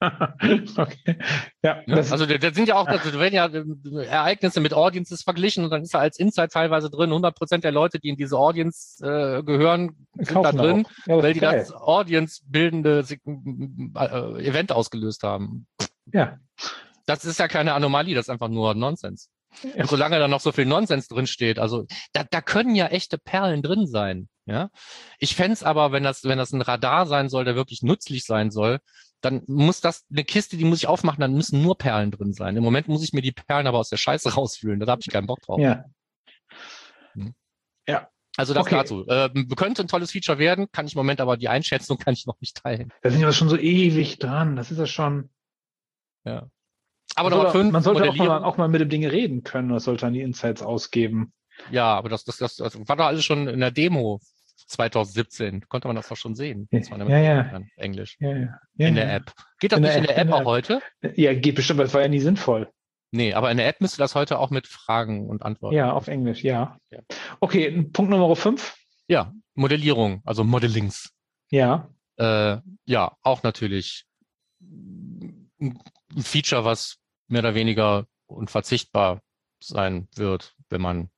okay. Ja, Ne? also da, sind ja auch, da werden ja äh, Ereignisse mit Audiences verglichen und dann ist da als Insight teilweise drin, 100 Prozent der Leute, die in diese Audience äh, gehören, sind da drin. Ja, weil die geil. das Audience-bildende äh, Event ausgelöst haben. Ja. Das ist ja keine Anomalie, das ist einfach nur Nonsens. Ja. Und solange da noch so viel Nonsens drin steht, also da, da können ja echte Perlen drin sein. Ja, ich fänd's aber, wenn das, wenn das ein Radar sein soll, der wirklich nützlich sein soll, dann muss das eine Kiste, die muss ich aufmachen, dann müssen nur Perlen drin sein. Im Moment muss ich mir die Perlen aber aus der Scheiße rausfühlen. Da habe ich keinen Bock drauf. Ja. Also das Okay. dazu. Ähm, könnte ein tolles Feature werden, kann ich im Moment aber die Einschätzung kann ich noch nicht teilen. Da sind wir schon so ewig dran. Das ist ja schon. Ja. Aber man Nummer sollte, fünf, man sollte auch mal, auch mal mit dem Ding reden können. Das sollte dann die Insights ausgeben. Ja, aber das, das, das, das war doch alles schon in der Demo 2017. Konnte man das doch schon sehen. Ja, ja. Englisch. Ja, ja. ja In der App. Geht das In nicht der in der App, auch heute? Ja, geht bestimmt, aber es war ja nie sinnvoll. Nee, aber in der App müsste das heute auch mit Fragen und Antworten. Ja, auf Englisch, ja. Okay, Punkt Nummer fünf. Ja, Modellierung, also Modellings. Ja. Äh, ja, auch natürlich ein Feature, was mehr oder weniger unverzichtbar sein wird, wenn man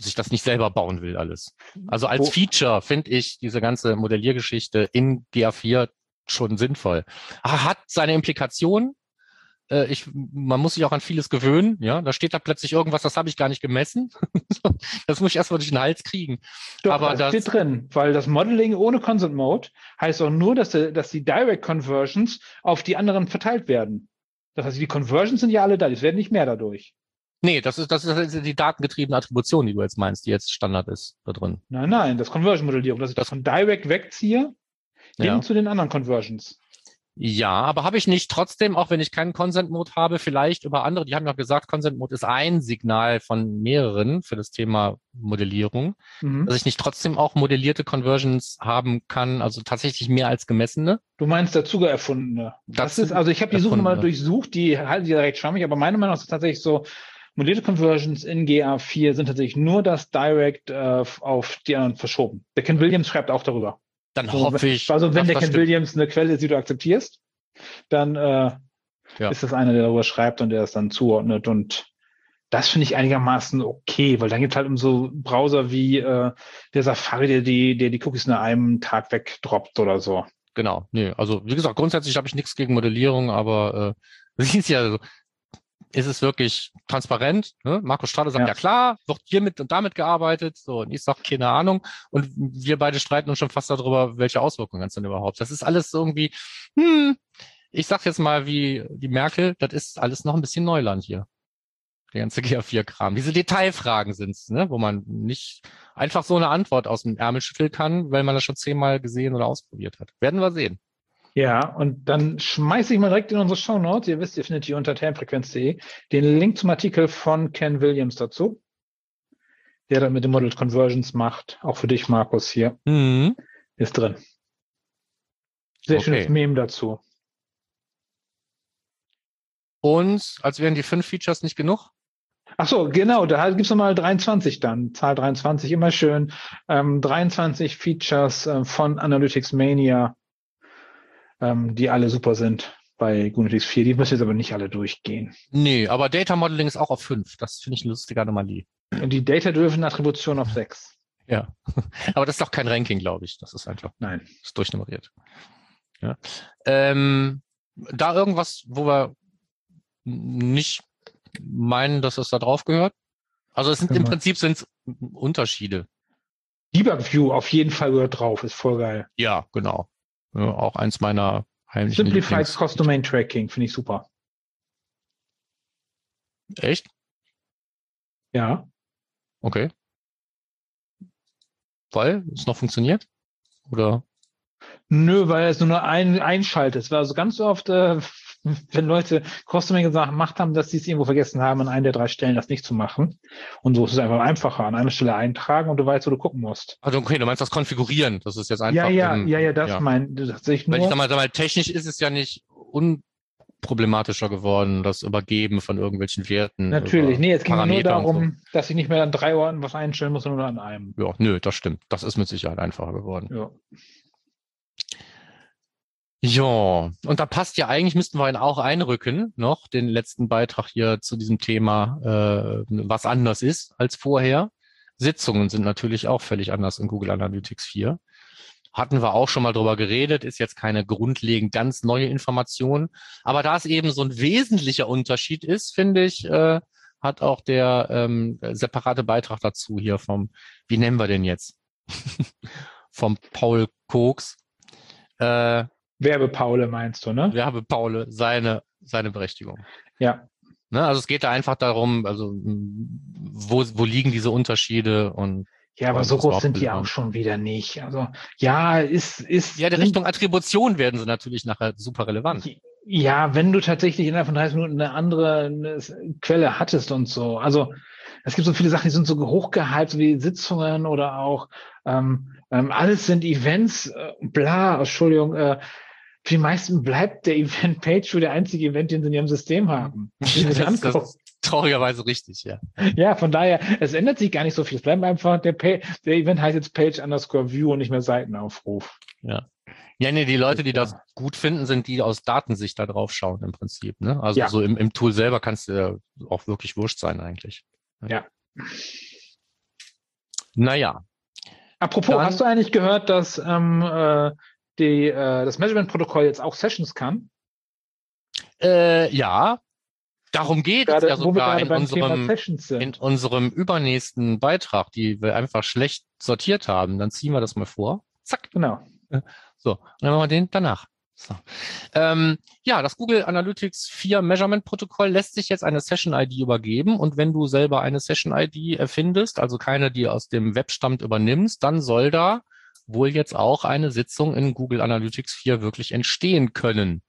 sich das nicht selber bauen will, alles. Also als Feature finde ich diese ganze Modelliergeschichte in GA4 schon sinnvoll. Ah, Hat seine Implikationen. Äh, Ich, man muss sich auch an vieles gewöhnen. Ja, da steht da plötzlich irgendwas, das habe ich gar nicht gemessen. das muss ich erstmal durch den Hals kriegen. Doch, Aber das, das- steht drin, weil das Modeling ohne Consent Mode heißt auch nur, dass, die- dass die Direct Conversions auf die anderen verteilt werden. Das heißt, die Conversions sind ja alle da, die werden nicht mehr dadurch. Nee, das ist, das ist die datengetriebene Attribution, die du jetzt meinst, die jetzt Standard ist da drin. Nein, nein, das Conversion-Modellierung, dass ich das von Direct wegziehe, hin Ja. zu den anderen Conversions. Ja, aber habe ich nicht trotzdem, auch wenn ich keinen Consent-Mode habe, vielleicht über andere, die haben ja gesagt, Consent-Mode ist ein Signal von mehreren für das Thema Modellierung, Mhm. dass ich nicht trotzdem auch modellierte Conversions haben kann, also tatsächlich mehr als gemessene. Du meinst dazu erfundene. Das Dazu ist, also ich habe die Suche mal durchsucht, die halten die recht schwammig, aber meiner Meinung nach ist es tatsächlich so, modellierte Conversions in GA4 sind tatsächlich nur das Direct äh, auf die anderen verschoben. Der Ken Williams schreibt auch darüber. Dann So, hoffe ich. Also wenn der das Ken stimmt. Williams eine Quelle ist, die du akzeptierst, dann äh, Ja. ist das einer, der darüber schreibt und der es dann zuordnet und Das finde ich einigermaßen okay, weil dann gibt es halt um so Browser wie äh, der Safari, der die, der die Cookies nach einem Tag wegdroppt oder so. Genau, nee, also wie gesagt, grundsätzlich habe ich nichts gegen Modellierung, aber äh, das ist ja so, ist es wirklich transparent? Ne? Markus Strade sagt, ja. ja. klar, wird hiermit und damit gearbeitet. So, und ich sage, keine Ahnung. Und wir beide streiten uns schon fast darüber, welche Auswirkungen hat es denn überhaupt. Das ist alles irgendwie, hm, ich sag jetzt mal wie die Merkel, das ist alles noch ein bisschen Neuland hier. Der ganze GA4-Kram. Diese Detailfragen sind's, ne, wo man nicht einfach so eine Antwort aus dem Ärmel schütteln kann, weil man das schon zehnmal gesehen oder ausprobiert hat. Werden wir sehen. Ja, und dann schmeiße ich mal direkt in unsere Show Notes. Ihr wisst, ihr findet hier unter termfrequenz.de den Link zum Artikel von Ken Williams dazu, der dann mit den Model Conversions macht. Auch für dich, Markus, hier. Mhm. Ist drin. Sehr okay. schönes Meme dazu. Und als wären die fünf Features nicht genug? Ach so, genau, da gibt's nochmal 23 dann. Zahl 23, immer schön. Ähm, 23 Features äh, von Analytics Mania ähm, die alle super sind bei Gunetix 4. Die müssen jetzt aber nicht alle durchgehen. Nee, aber Data Modeling ist auch auf 5. Das finde ich eine lustige Anomalie. Und die Data-Driven Attribution auf 6. Ja, aber das ist doch kein Ranking, glaube ich. Das ist einfach. Nein. Ist durchnummeriert. Ja. Ähm, da irgendwas, wo wir nicht meinen, dass es da drauf gehört? Also es sind genau. im Prinzip sind Unterschiede. Debug View auf jeden Fall gehört drauf, ist voll geil. Ja, genau. Ja, auch eins meiner heimlichen Simplified Cross Domain Tracking finde ich super. Echt? Ja. Okay. Weil es noch funktioniert? Oder? Nö, weil es nur ein, einschaltet. Es war also ganz oft, äh, wenn Leute Cross-Domain gemacht haben, dass sie es irgendwo vergessen haben, an einer der drei Stellen das nicht zu machen. Und so ist es einfach einfacher. An einer Stelle eintragen und du weißt, wo du gucken musst. Also okay, du meinst das Konfigurieren. Das ist jetzt einfach. Ja, ja, im, ja, ja, das ja. mein, das sehe ich nur. Wenn ich sag mal, sag mal, technisch ist es ja nicht unproblematischer geworden, das Übergeben von irgendwelchen Werten. Natürlich, nee, es ging nur darum, so. dass ich nicht mehr an drei Orten was einstellen muss, sondern nur an einem. Ja, nö, das stimmt. Das ist mit Sicherheit einfacher geworden. Ja. Ja, und da passt ja eigentlich, müssten wir ihn auch einrücken, noch den letzten Beitrag hier zu diesem Thema, äh, was anders ist als vorher. Sitzungen sind natürlich auch völlig anders in Google Analytics 4. Hatten wir auch schon mal drüber geredet, ist jetzt keine grundlegend ganz neue Information. Aber da es eben so ein wesentlicher Unterschied ist, finde ich, äh, hat auch der ähm, separate Beitrag dazu hier vom, wie nennen wir den jetzt? vom Paul Koks. Äh, Werbepaule meinst du, ne? Werbepaule, seine, seine Berechtigung. Ja. Ne, also es geht da einfach darum, also wo, wo liegen diese Unterschiede und ja, aber so groß sind die auch schon wieder nicht. Also ja, ist ist ja, die Richtung Attribution werden sie natürlich nachher super relevant. Ja, wenn du tatsächlich innerhalb von 30 Minuten eine andere eine Quelle hattest und so. Also es gibt so viele Sachen, die sind so hochgehypt, wie Sitzungen oder auch ähm, ähm, alles sind Events, äh, bla, Entschuldigung, äh, für die meisten bleibt der Event-Page für der einzige Event, den sie in ihrem System haben. das, das ist traurigerweise richtig, ja. Ja, von daher, es ändert sich gar nicht so viel. Es bleibt einfach, der, Pay, der Event heißt jetzt Page underscore View und nicht mehr Seitenaufruf. Ja. Ja, nee, die Leute, die das gut finden, sind die aus Datensicht da drauf schauen im Prinzip. Ne? Also ja. so im, im Tool selber kannst du ja auch wirklich wurscht sein eigentlich. Ja. Naja. Apropos, Dann, hast du eigentlich gehört, dass ähm, äh, die, äh, das Measurement-Protokoll jetzt auch Sessions kann? Äh, ja, darum geht es ja sogar in unserem, in unserem übernächsten Beitrag, die wir einfach schlecht sortiert haben. Dann ziehen wir das mal vor. Zack. Genau. So, und dann machen wir den danach. So. Ähm, ja, das Google Analytics 4 Measurement Protokoll lässt sich jetzt eine Session ID übergeben und wenn du selber eine Session ID erfindest, also keine, die aus dem Web stammt, übernimmst, dann soll da wohl jetzt auch eine Sitzung in Google Analytics 4 wirklich entstehen können.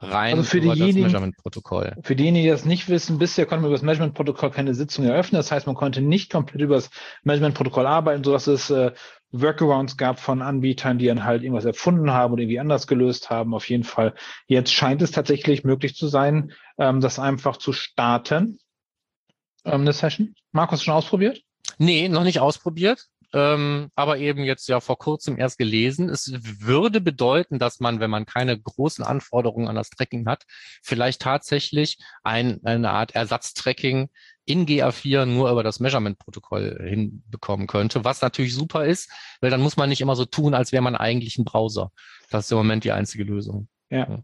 Rein also für über das Measurement-Protokoll. Für diejenigen, die das nicht wissen, bisher konnte man über das Measurement-Protokoll keine Sitzung eröffnen. Das heißt, man konnte nicht komplett über das Measurement-Protokoll arbeiten, sodass es äh, Workarounds gab von Anbietern, die dann halt irgendwas erfunden haben oder irgendwie anders gelöst haben. Auf jeden Fall. Jetzt scheint es tatsächlich möglich zu sein, ähm, das einfach zu starten. Ähm, eine Session. Markus, schon ausprobiert? Nee, noch nicht ausprobiert ähm, aber eben jetzt ja vor kurzem erst gelesen. Es würde bedeuten, dass man, wenn man keine großen Anforderungen an das Tracking hat, vielleicht tatsächlich ein, eine Art Ersatztracking in GA4 nur über das Measurement-Protokoll hinbekommen könnte, was natürlich super ist, weil dann muss man nicht immer so tun, als wäre man eigentlich ein Browser. Das ist im Moment die einzige Lösung. Ja.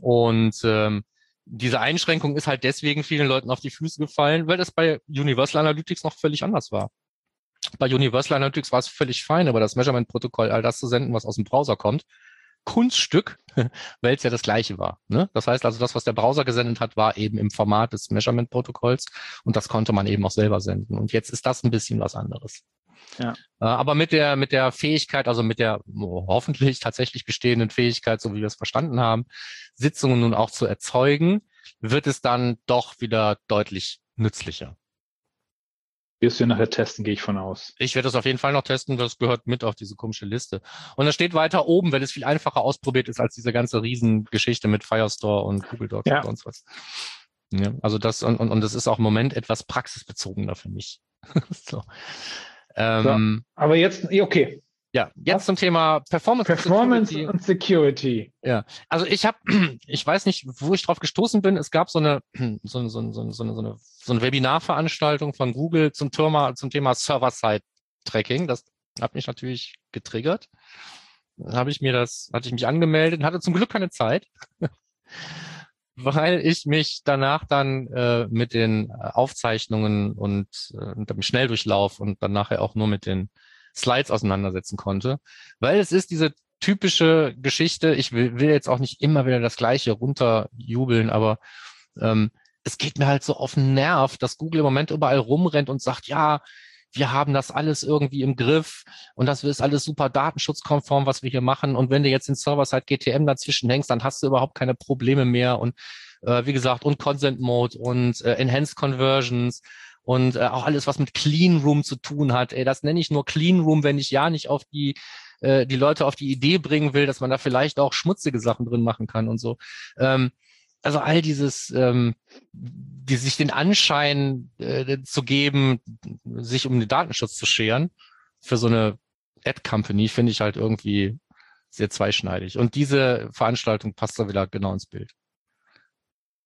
Und ähm, diese Einschränkung ist halt deswegen vielen Leuten auf die Füße gefallen, weil das bei Universal Analytics noch völlig anders war. Bei Universal Analytics war es völlig fein, aber das Measurement-Protokoll, all das zu senden, was aus dem Browser kommt. Kunststück, weil es ja das gleiche war. Ne? Das heißt also, das, was der Browser gesendet hat, war eben im Format des Measurement-Protokolls und das konnte man eben auch selber senden. Und jetzt ist das ein bisschen was anderes. Ja. Äh, aber mit der, mit der Fähigkeit, also mit der hoffentlich tatsächlich bestehenden Fähigkeit, so wie wir es verstanden haben, Sitzungen nun auch zu erzeugen, wird es dann doch wieder deutlich nützlicher. Wirst du nachher testen, gehe ich von aus. Ich werde das auf jeden Fall noch testen, das gehört mit auf diese komische Liste. Und das steht weiter oben, weil es viel einfacher ausprobiert ist als diese ganze Riesengeschichte mit Firestore und Google Docs Ja. und sonst was. Ja, also das, und, und, und das ist auch im Moment etwas praxisbezogener für mich. so. Ähm, Aber jetzt, ja, okay. Ja, jetzt Was? zum Thema Performance. Performance Security. und Security. Also ich habe, ich weiß nicht, wo ich drauf gestoßen bin. Es gab so eine, so, so, eine- so, eine- so, eine, so, eine, so eine Webinarveranstaltung von Google zum Thema, zum Thema Server-Side-Tracking. Das hat mich natürlich getriggert. Dann habe ich mir das, hatte ich mich angemeldet und hatte zum Glück keine Zeit, weil ich mich danach dann äh, mit den Aufzeichnungen und äh, dem Schnelldurchlauf und dann nachher auch nur mit den Slides auseinandersetzen konnte. Weil es ist diese typische Geschichte, ich will, will jetzt auch nicht immer wieder das Gleiche runterjubeln, aber ähm, es geht mir halt so auf den Nerv, dass Google im Moment überall rumrennt und sagt, ja, wir haben das alles irgendwie im Griff und das ist alles super datenschutzkonform, was wir hier machen. Und wenn du jetzt den Server-Side GTM dazwischen hängst, dann hast du überhaupt keine Probleme mehr. Und äh, wie gesagt, und Consent Mode und äh, Enhanced Conversions und äh, auch alles, was mit Clean Room zu tun hat. Ey, das nenne ich nur Clean Room, wenn ich ja nicht auf die äh, die Leute auf die Idee bringen will, dass man da vielleicht auch schmutzige Sachen drin machen kann und so. Ähm, also all dieses, ähm, die sich den Anschein äh, zu geben, sich um den Datenschutz zu scheren, für so eine Ad-Company finde ich halt irgendwie sehr zweischneidig. Und diese Veranstaltung passt da wieder genau ins Bild.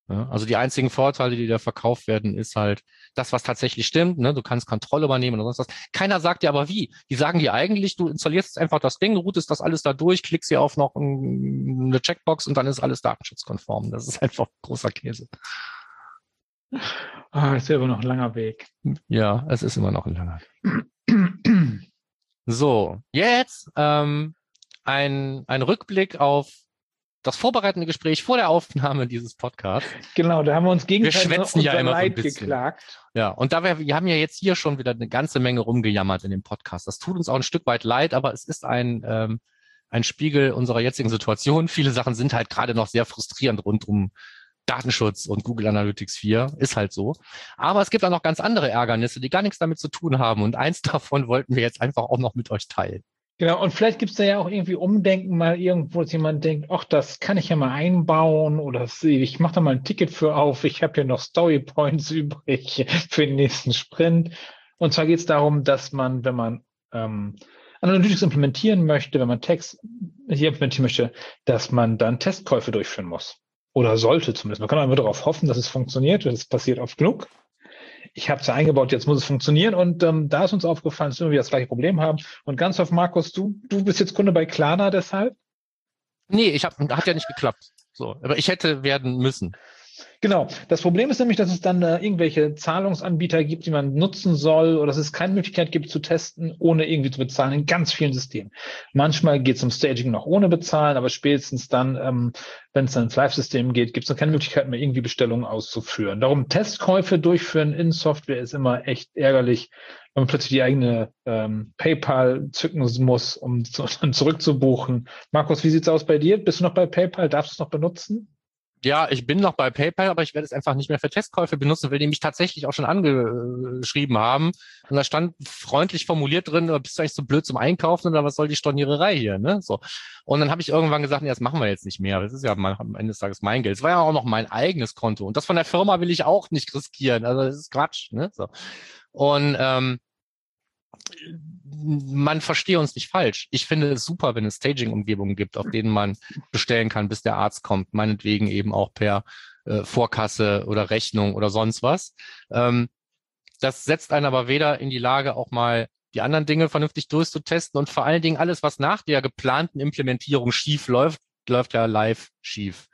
Ja, also die einzigen Vorteile, die da verkauft werden, ist halt das, was tatsächlich stimmt. Ne? Du kannst Kontrolle übernehmen oder sonst was. Keiner sagt dir aber wie. Die sagen dir eigentlich, du installierst einfach das Ding, routest das alles da durch, klickst hier auf noch ein, eine Checkbox und dann ist alles datenschutzkonform. Das ist einfach großer Käse. Ah, das wäre aber noch ein langer Weg. Ja, es ist immer noch ein langer. So, jetzt ähm, ein, ein Rückblick auf das vorbereitende Gespräch vor der Aufnahme dieses Podcasts. Genau, da haben wir uns gegenseitig schwätzen noch ja immer so ein Leid bisschen. geklagt. Ja, und da wir, wir haben ja jetzt hier schon wieder eine ganze Menge rumgejammert in dem Podcast. Das tut uns auch ein Stück weit leid, aber es ist ein, ähm, ein Spiegel unserer jetzigen Situation. Viele Sachen sind halt gerade noch sehr frustrierend rund um Datenschutz und Google Analytics 4. Ist halt so. Aber es gibt auch noch ganz andere Ärgernisse, die gar nichts damit zu tun haben. Und eins davon wollten wir jetzt einfach auch noch mit euch teilen. Genau, und vielleicht gibt es da ja auch irgendwie Umdenken mal irgendwo, dass jemand denkt, ach, das kann ich ja mal einbauen oder ich mache da mal ein Ticket für auf, ich habe ja noch Story Points übrig für den nächsten Sprint. Und zwar geht es darum, dass man, wenn man ähm, Analytics implementieren möchte, wenn man Text hier implementieren möchte, dass man dann Testkäufe durchführen muss. Oder sollte zumindest. Man kann einfach darauf hoffen, dass es funktioniert. Das passiert oft genug. Ich habe es ja eingebaut, jetzt muss es funktionieren. Und ähm, da ist uns aufgefallen, dass wir wieder das gleiche Problem haben. Und ganz auf Markus, du, du bist jetzt Kunde bei Klarna deshalb. Nee, ich hab, hat ja nicht geklappt. So, aber ich hätte werden müssen. Genau. Das Problem ist nämlich, dass es dann äh, irgendwelche Zahlungsanbieter gibt, die man nutzen soll, oder dass es keine Möglichkeit gibt zu testen, ohne irgendwie zu bezahlen in ganz vielen Systemen. Manchmal geht es um Staging noch ohne bezahlen, aber spätestens dann, ähm, wenn es dann ins Live-System geht, gibt es noch keine Möglichkeit mehr, irgendwie Bestellungen auszuführen. Darum Testkäufe durchführen in Software ist immer echt ärgerlich, wenn man plötzlich die eigene ähm, PayPal zücken muss, um zu, dann zurückzubuchen. Markus, wie sieht's aus bei dir? Bist du noch bei PayPal? Darfst du es noch benutzen? Ja, ich bin noch bei PayPal, aber ich werde es einfach nicht mehr für Testkäufe benutzen, weil die mich tatsächlich auch schon angeschrieben haben. Und da stand freundlich formuliert drin, "Oh, bist du eigentlich so blöd zum Einkaufen oder was soll die Storniererei hier, ne? So. Und dann habe ich irgendwann gesagt, nee, das machen wir jetzt nicht mehr. Das ist ja mein, am Ende des Tages mein Geld. Es war ja auch noch mein eigenes Konto. Und das von der Firma will ich auch nicht riskieren. Also das ist Quatsch, ne? So. Und ähm, man verstehe uns nicht falsch. Ich finde es super, wenn es Staging-Umgebungen gibt, auf denen man bestellen kann, bis der Arzt kommt. Meinetwegen eben auch per äh, Vorkasse oder Rechnung oder sonst was. Ähm, das setzt einen aber weder in die Lage, auch mal die anderen Dinge vernünftig durchzutesten und vor allen Dingen alles, was nach der geplanten Implementierung schief läuft, läuft ja live schief.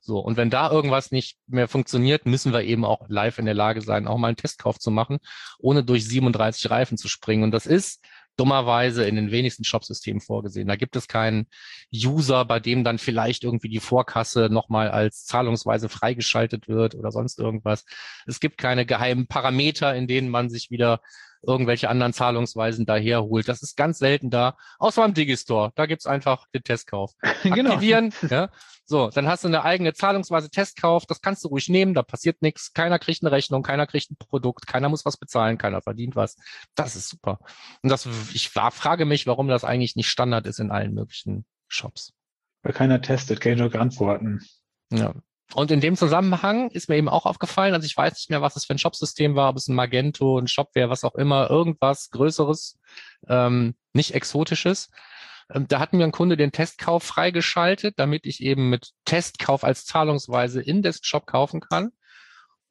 So, und wenn da irgendwas nicht mehr funktioniert, müssen wir eben auch live in der Lage sein, auch mal einen Testkauf zu machen, ohne durch 37 Reifen zu springen. Und das ist dummerweise in den wenigsten Shopsystemen vorgesehen. Da gibt es keinen User, bei dem dann vielleicht irgendwie die Vorkasse nochmal als Zahlungsweise freigeschaltet wird oder sonst irgendwas. Es gibt keine geheimen Parameter, in denen man sich wieder irgendwelche anderen Zahlungsweisen daherholt. Das ist ganz selten da, außer beim Digistore. Da gibt's einfach den Testkauf. Genau. Aktivieren, ja. So, dann hast du eine eigene Zahlungsweise Testkauf, das kannst du ruhig nehmen, da passiert nichts, keiner kriegt eine Rechnung, keiner kriegt ein Produkt, keiner muss was bezahlen, keiner verdient was. Das ist super. Und das, ich war, frage mich, warum das eigentlich nicht Standard ist in allen möglichen Shops. Weil keiner testet, kann ich doch antworten. Ja. Und in dem Zusammenhang ist mir eben auch aufgefallen, also ich weiß nicht mehr, was es für ein Shopsystem war, ob es ein Magento, ein Shopware, was auch immer, irgendwas Größeres, ähm, nicht Exotisches. Ähm, da hatten wir einen Kunde den Testkauf freigeschaltet, damit ich eben mit Testkauf als Zahlungsweise in den Shop kaufen kann.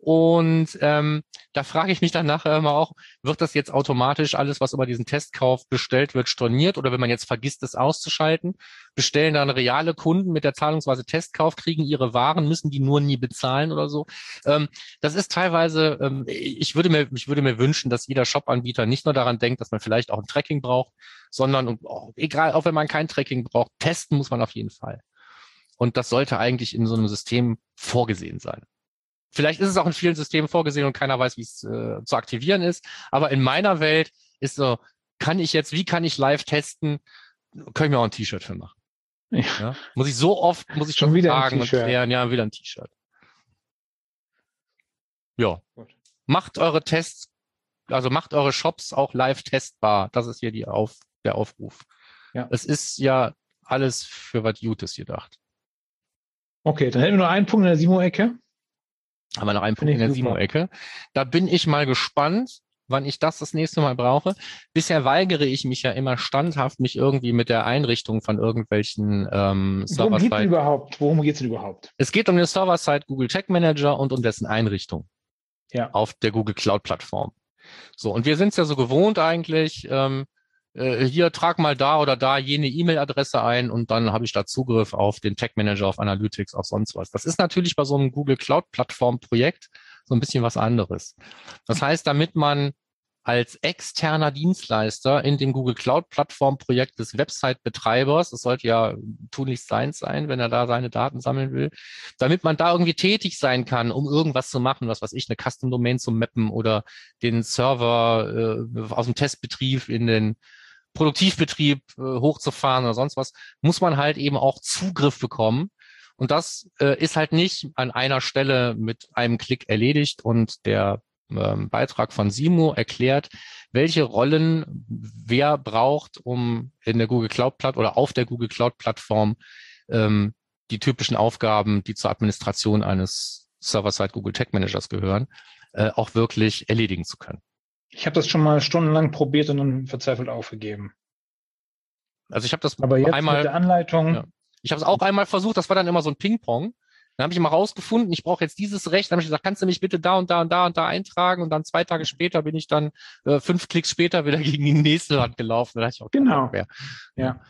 Und ähm, da frage ich mich dann nachher immer auch, wird das jetzt automatisch alles, was über diesen Testkauf bestellt wird, storniert? Oder wenn man jetzt vergisst, es auszuschalten, bestellen dann reale Kunden mit der Zahlungsweise Testkauf, kriegen ihre Waren, müssen die nur nie bezahlen oder so. Ähm, das ist teilweise, ähm, ich würde mir, ich würde mir wünschen, dass jeder Shop-Anbieter nicht nur daran denkt, dass man vielleicht auch ein Tracking braucht, sondern und egal, auch wenn man kein Tracking braucht, testen muss man auf jeden Fall. Und das sollte eigentlich in so einem System vorgesehen sein. Vielleicht ist es auch in vielen Systemen vorgesehen und keiner weiß, wie es äh, zu aktivieren ist. Aber in meiner Welt ist so, kann ich jetzt, wie kann ich live testen? Kann ich mir auch ein T-Shirt für machen. Ja. ja. Muss ich so oft, muss ich schon, wieder fragen und klären, ja, wieder ein T-Shirt. Ja. Gut. Macht eure Tests, also macht eure Shops auch live testbar. Das ist hier die Auf, der Aufruf. Ja. Es ist ja alles für was Gutes gedacht. Okay, dann hätten wir nur einen Punkt in der Simo-Ecke haben wir noch einen Punkt in der Simo-Ecke. Da bin ich mal gespannt, wann ich das das nächste Mal brauche. Bisher weigere ich mich ja immer standhaft, mich irgendwie mit der Einrichtung von irgendwelchen ähm, Server-Side... Worum geht es überhaupt? Worum geht es überhaupt? Es geht um den Server-Side Google Tech Manager und um dessen Einrichtung ja. auf der Google Cloud-Plattform. So, und wir sind es ja so gewohnt eigentlich, ähm, äh, hier trag mal da oder da jene E-Mail-Adresse ein und dann habe ich da Zugriff auf den Tech Manager, auf Analytics, auf sonst was. Das ist natürlich bei so einem Google Cloud Plattform Projekt so ein bisschen was anderes. Das heißt, damit man als externer Dienstleister in dem Google Cloud Plattform Projekt des Website-Betreibers, das sollte ja tunlichst sein sein, wenn er da seine Daten sammeln will, damit man da irgendwie tätig sein kann, um irgendwas zu machen, was weiß ich, eine Custom Domain zu mappen oder den Server äh, aus dem Testbetrieb in den Produktivbetrieb äh, hochzufahren oder sonst was, muss man halt eben auch Zugriff bekommen. Und das äh, ist halt nicht an einer Stelle mit einem Klick erledigt und der ähm, Beitrag von Simo erklärt, welche Rollen wer braucht, um in der Google Cloud Plattform oder auf der Google Cloud Plattform ähm, die typischen Aufgaben, die zur Administration eines Server-Side Google Tech Managers gehören, äh, auch wirklich erledigen zu können. Ich habe das schon mal stundenlang probiert und dann verzweifelt aufgegeben. Also ich habe das Aber jetzt einmal mit der Anleitung. Ja. Ich habe es auch einmal versucht, das war dann immer so ein Ping-Pong. Dann habe ich mal rausgefunden, ich brauche jetzt dieses Recht. Dann habe ich gesagt, kannst du mich bitte da und da und da und da eintragen? Und dann zwei Tage später bin ich dann äh, fünf Klicks später wieder gegen die nächste Hand gelaufen. Da dachte ich auch genau. Mehr. Ja.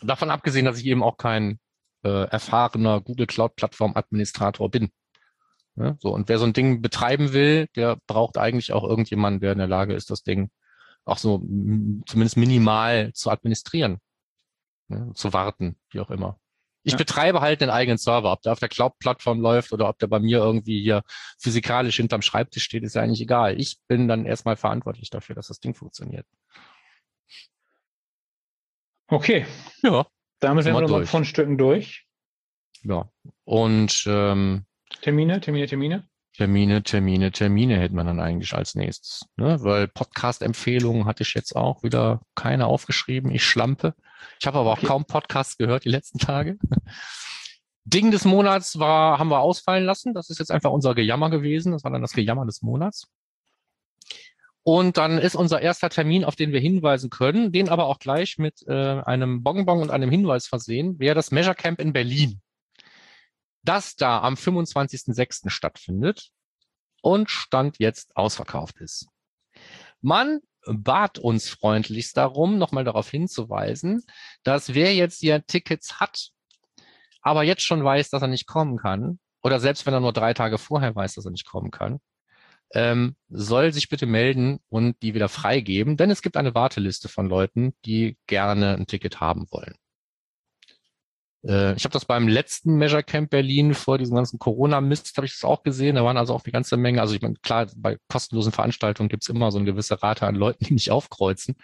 Davon abgesehen, dass ich eben auch kein äh, erfahrener Google Cloud Plattform Administrator bin. Ja, so, und wer so ein Ding betreiben will, der braucht eigentlich auch irgendjemanden, der in der Lage ist, das Ding auch so zumindest minimal zu administrieren, ja, zu warten, wie auch immer. Ich ja. betreibe halt den eigenen Server. Ob der auf der Cloud-Plattform läuft oder ob der bei mir irgendwie hier physikalisch hinterm Schreibtisch steht, ist ja eigentlich egal. Ich bin dann erstmal verantwortlich dafür, dass das Ding funktioniert. Okay. Ja. Damit sind wir nochmal von Stücken durch. Ja. Und ähm, Termine, Termine, Termine? Termine, Termine, Termine hätte man dann eigentlich als nächstes. Ne? Weil Podcast-Empfehlungen hatte ich jetzt auch wieder keine aufgeschrieben. Ich schlampe. Ich habe aber auch okay. kaum Podcasts gehört die letzten Tage. Ding des Monats war, haben wir ausfallen lassen. Das ist jetzt einfach unser Gejammer gewesen. Das war dann das Gejammer des Monats. Und dann ist unser erster Termin, auf den wir hinweisen können, den aber auch gleich mit äh, einem Bonbon und einem Hinweis versehen, wäre das Measure Camp in Berlin. Das da am 25.06. stattfindet und Stand jetzt ausverkauft ist. Man bat uns freundlichst darum, nochmal darauf hinzuweisen, dass wer jetzt hier Tickets hat, aber jetzt schon weiß, dass er nicht kommen kann, oder selbst wenn er nur drei Tage vorher weiß, dass er nicht kommen kann, ähm, soll sich bitte melden und die wieder freigeben, denn es gibt eine Warteliste von Leuten, die gerne ein Ticket haben wollen. Äh, ich habe das beim letzten Measure Camp Berlin vor diesem ganzen Corona-Mist, habe ich das auch gesehen. Da waren also auch eine ganze Menge. Also ich meine, klar, bei kostenlosen Veranstaltungen gibt es immer so eine gewisse Rate an Leuten, die nicht aufkreuzen.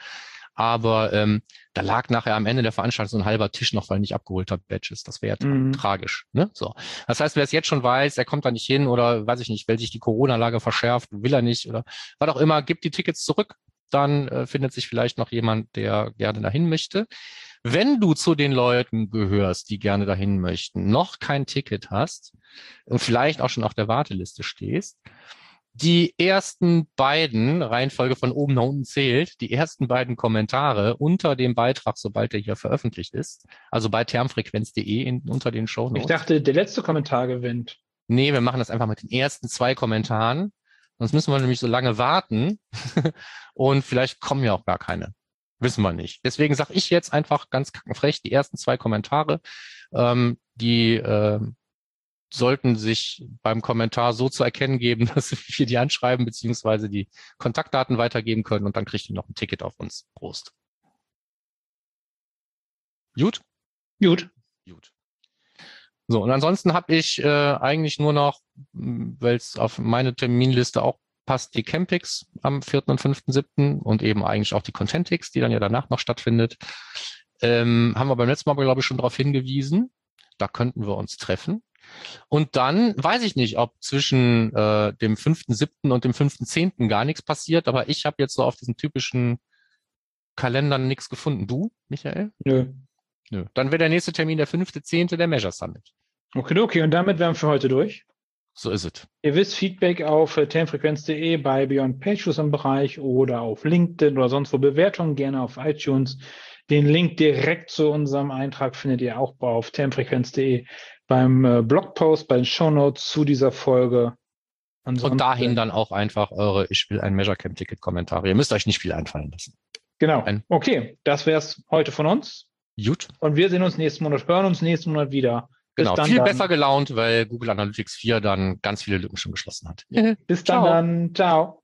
Aber ähm, da lag nachher am Ende der Veranstaltung so ein halber Tisch noch, weil nicht abgeholt hat, Badges. Das wäre ja mhm. tragisch. Ne? So. Das heißt, wer es jetzt schon weiß, er kommt da nicht hin oder weiß ich nicht, weil sich die Corona-Lage verschärft, will er nicht oder was auch immer, gibt die Tickets zurück. Dann äh, findet sich vielleicht noch jemand, der gerne dahin möchte. Wenn du zu den Leuten gehörst, die gerne dahin möchten, noch kein Ticket hast und vielleicht auch schon auf der Warteliste stehst, die ersten beiden, Reihenfolge von oben nach unten zählt, die ersten beiden Kommentare unter dem Beitrag, sobald der hier veröffentlicht ist, also bei termfrequenz.de unter den Show Notes. Ich dachte, der letzte Kommentar gewinnt. Nee, wir machen das einfach mit den ersten zwei Kommentaren. Sonst müssen wir nämlich so lange warten und vielleicht kommen ja auch gar keine. Wissen wir nicht. Deswegen sage ich jetzt einfach ganz kackenfrech die ersten zwei Kommentare, ähm, die äh, sollten sich beim Kommentar so zu erkennen geben, dass wir die anschreiben beziehungsweise die Kontaktdaten weitergeben können und dann kriegt ihr noch ein Ticket auf uns. Prost. Gut? Gut. Gut. So, und ansonsten habe ich äh, eigentlich nur noch, weil es auf meine Terminliste auch passt, die Campix am 4. und 5.7. und eben eigentlich auch die Contentix, die dann ja danach noch stattfindet. Ähm, haben wir beim letzten Mal, glaube ich, schon darauf hingewiesen. Da könnten wir uns treffen. Und dann weiß ich nicht, ob zwischen äh, dem 5.7. und dem 5.10. gar nichts passiert, aber ich habe jetzt so auf diesen typischen Kalendern nichts gefunden. Du, Michael? Nö. Nö. Dann wäre der nächste Termin der 5.10. der Measure Summit. Okay, okay. Und damit wären wir für heute durch. So ist es. Ihr wisst, Feedback auf äh, termfrequenz.de bei Beyond Pages im Bereich oder auf LinkedIn oder sonst wo Bewertungen gerne auf iTunes. Den Link direkt zu unserem Eintrag findet ihr auch auf termfrequenz.de beim äh, Blogpost, bei den Shownotes zu dieser Folge. Ansonsten, und dahin dann auch einfach eure Ich will ein Measure Camp Ticket Kommentare. Ihr müsst euch nicht viel einfallen lassen. Genau. Ein okay, das wäre es heute von uns. Gut. Und wir sehen uns nächsten Monat, hören uns nächsten Monat wieder. Genau, viel dann. besser gelaunt, weil Google Analytics 4 dann ganz viele Lücken schon geschlossen hat. Bis dann, dann. Ciao.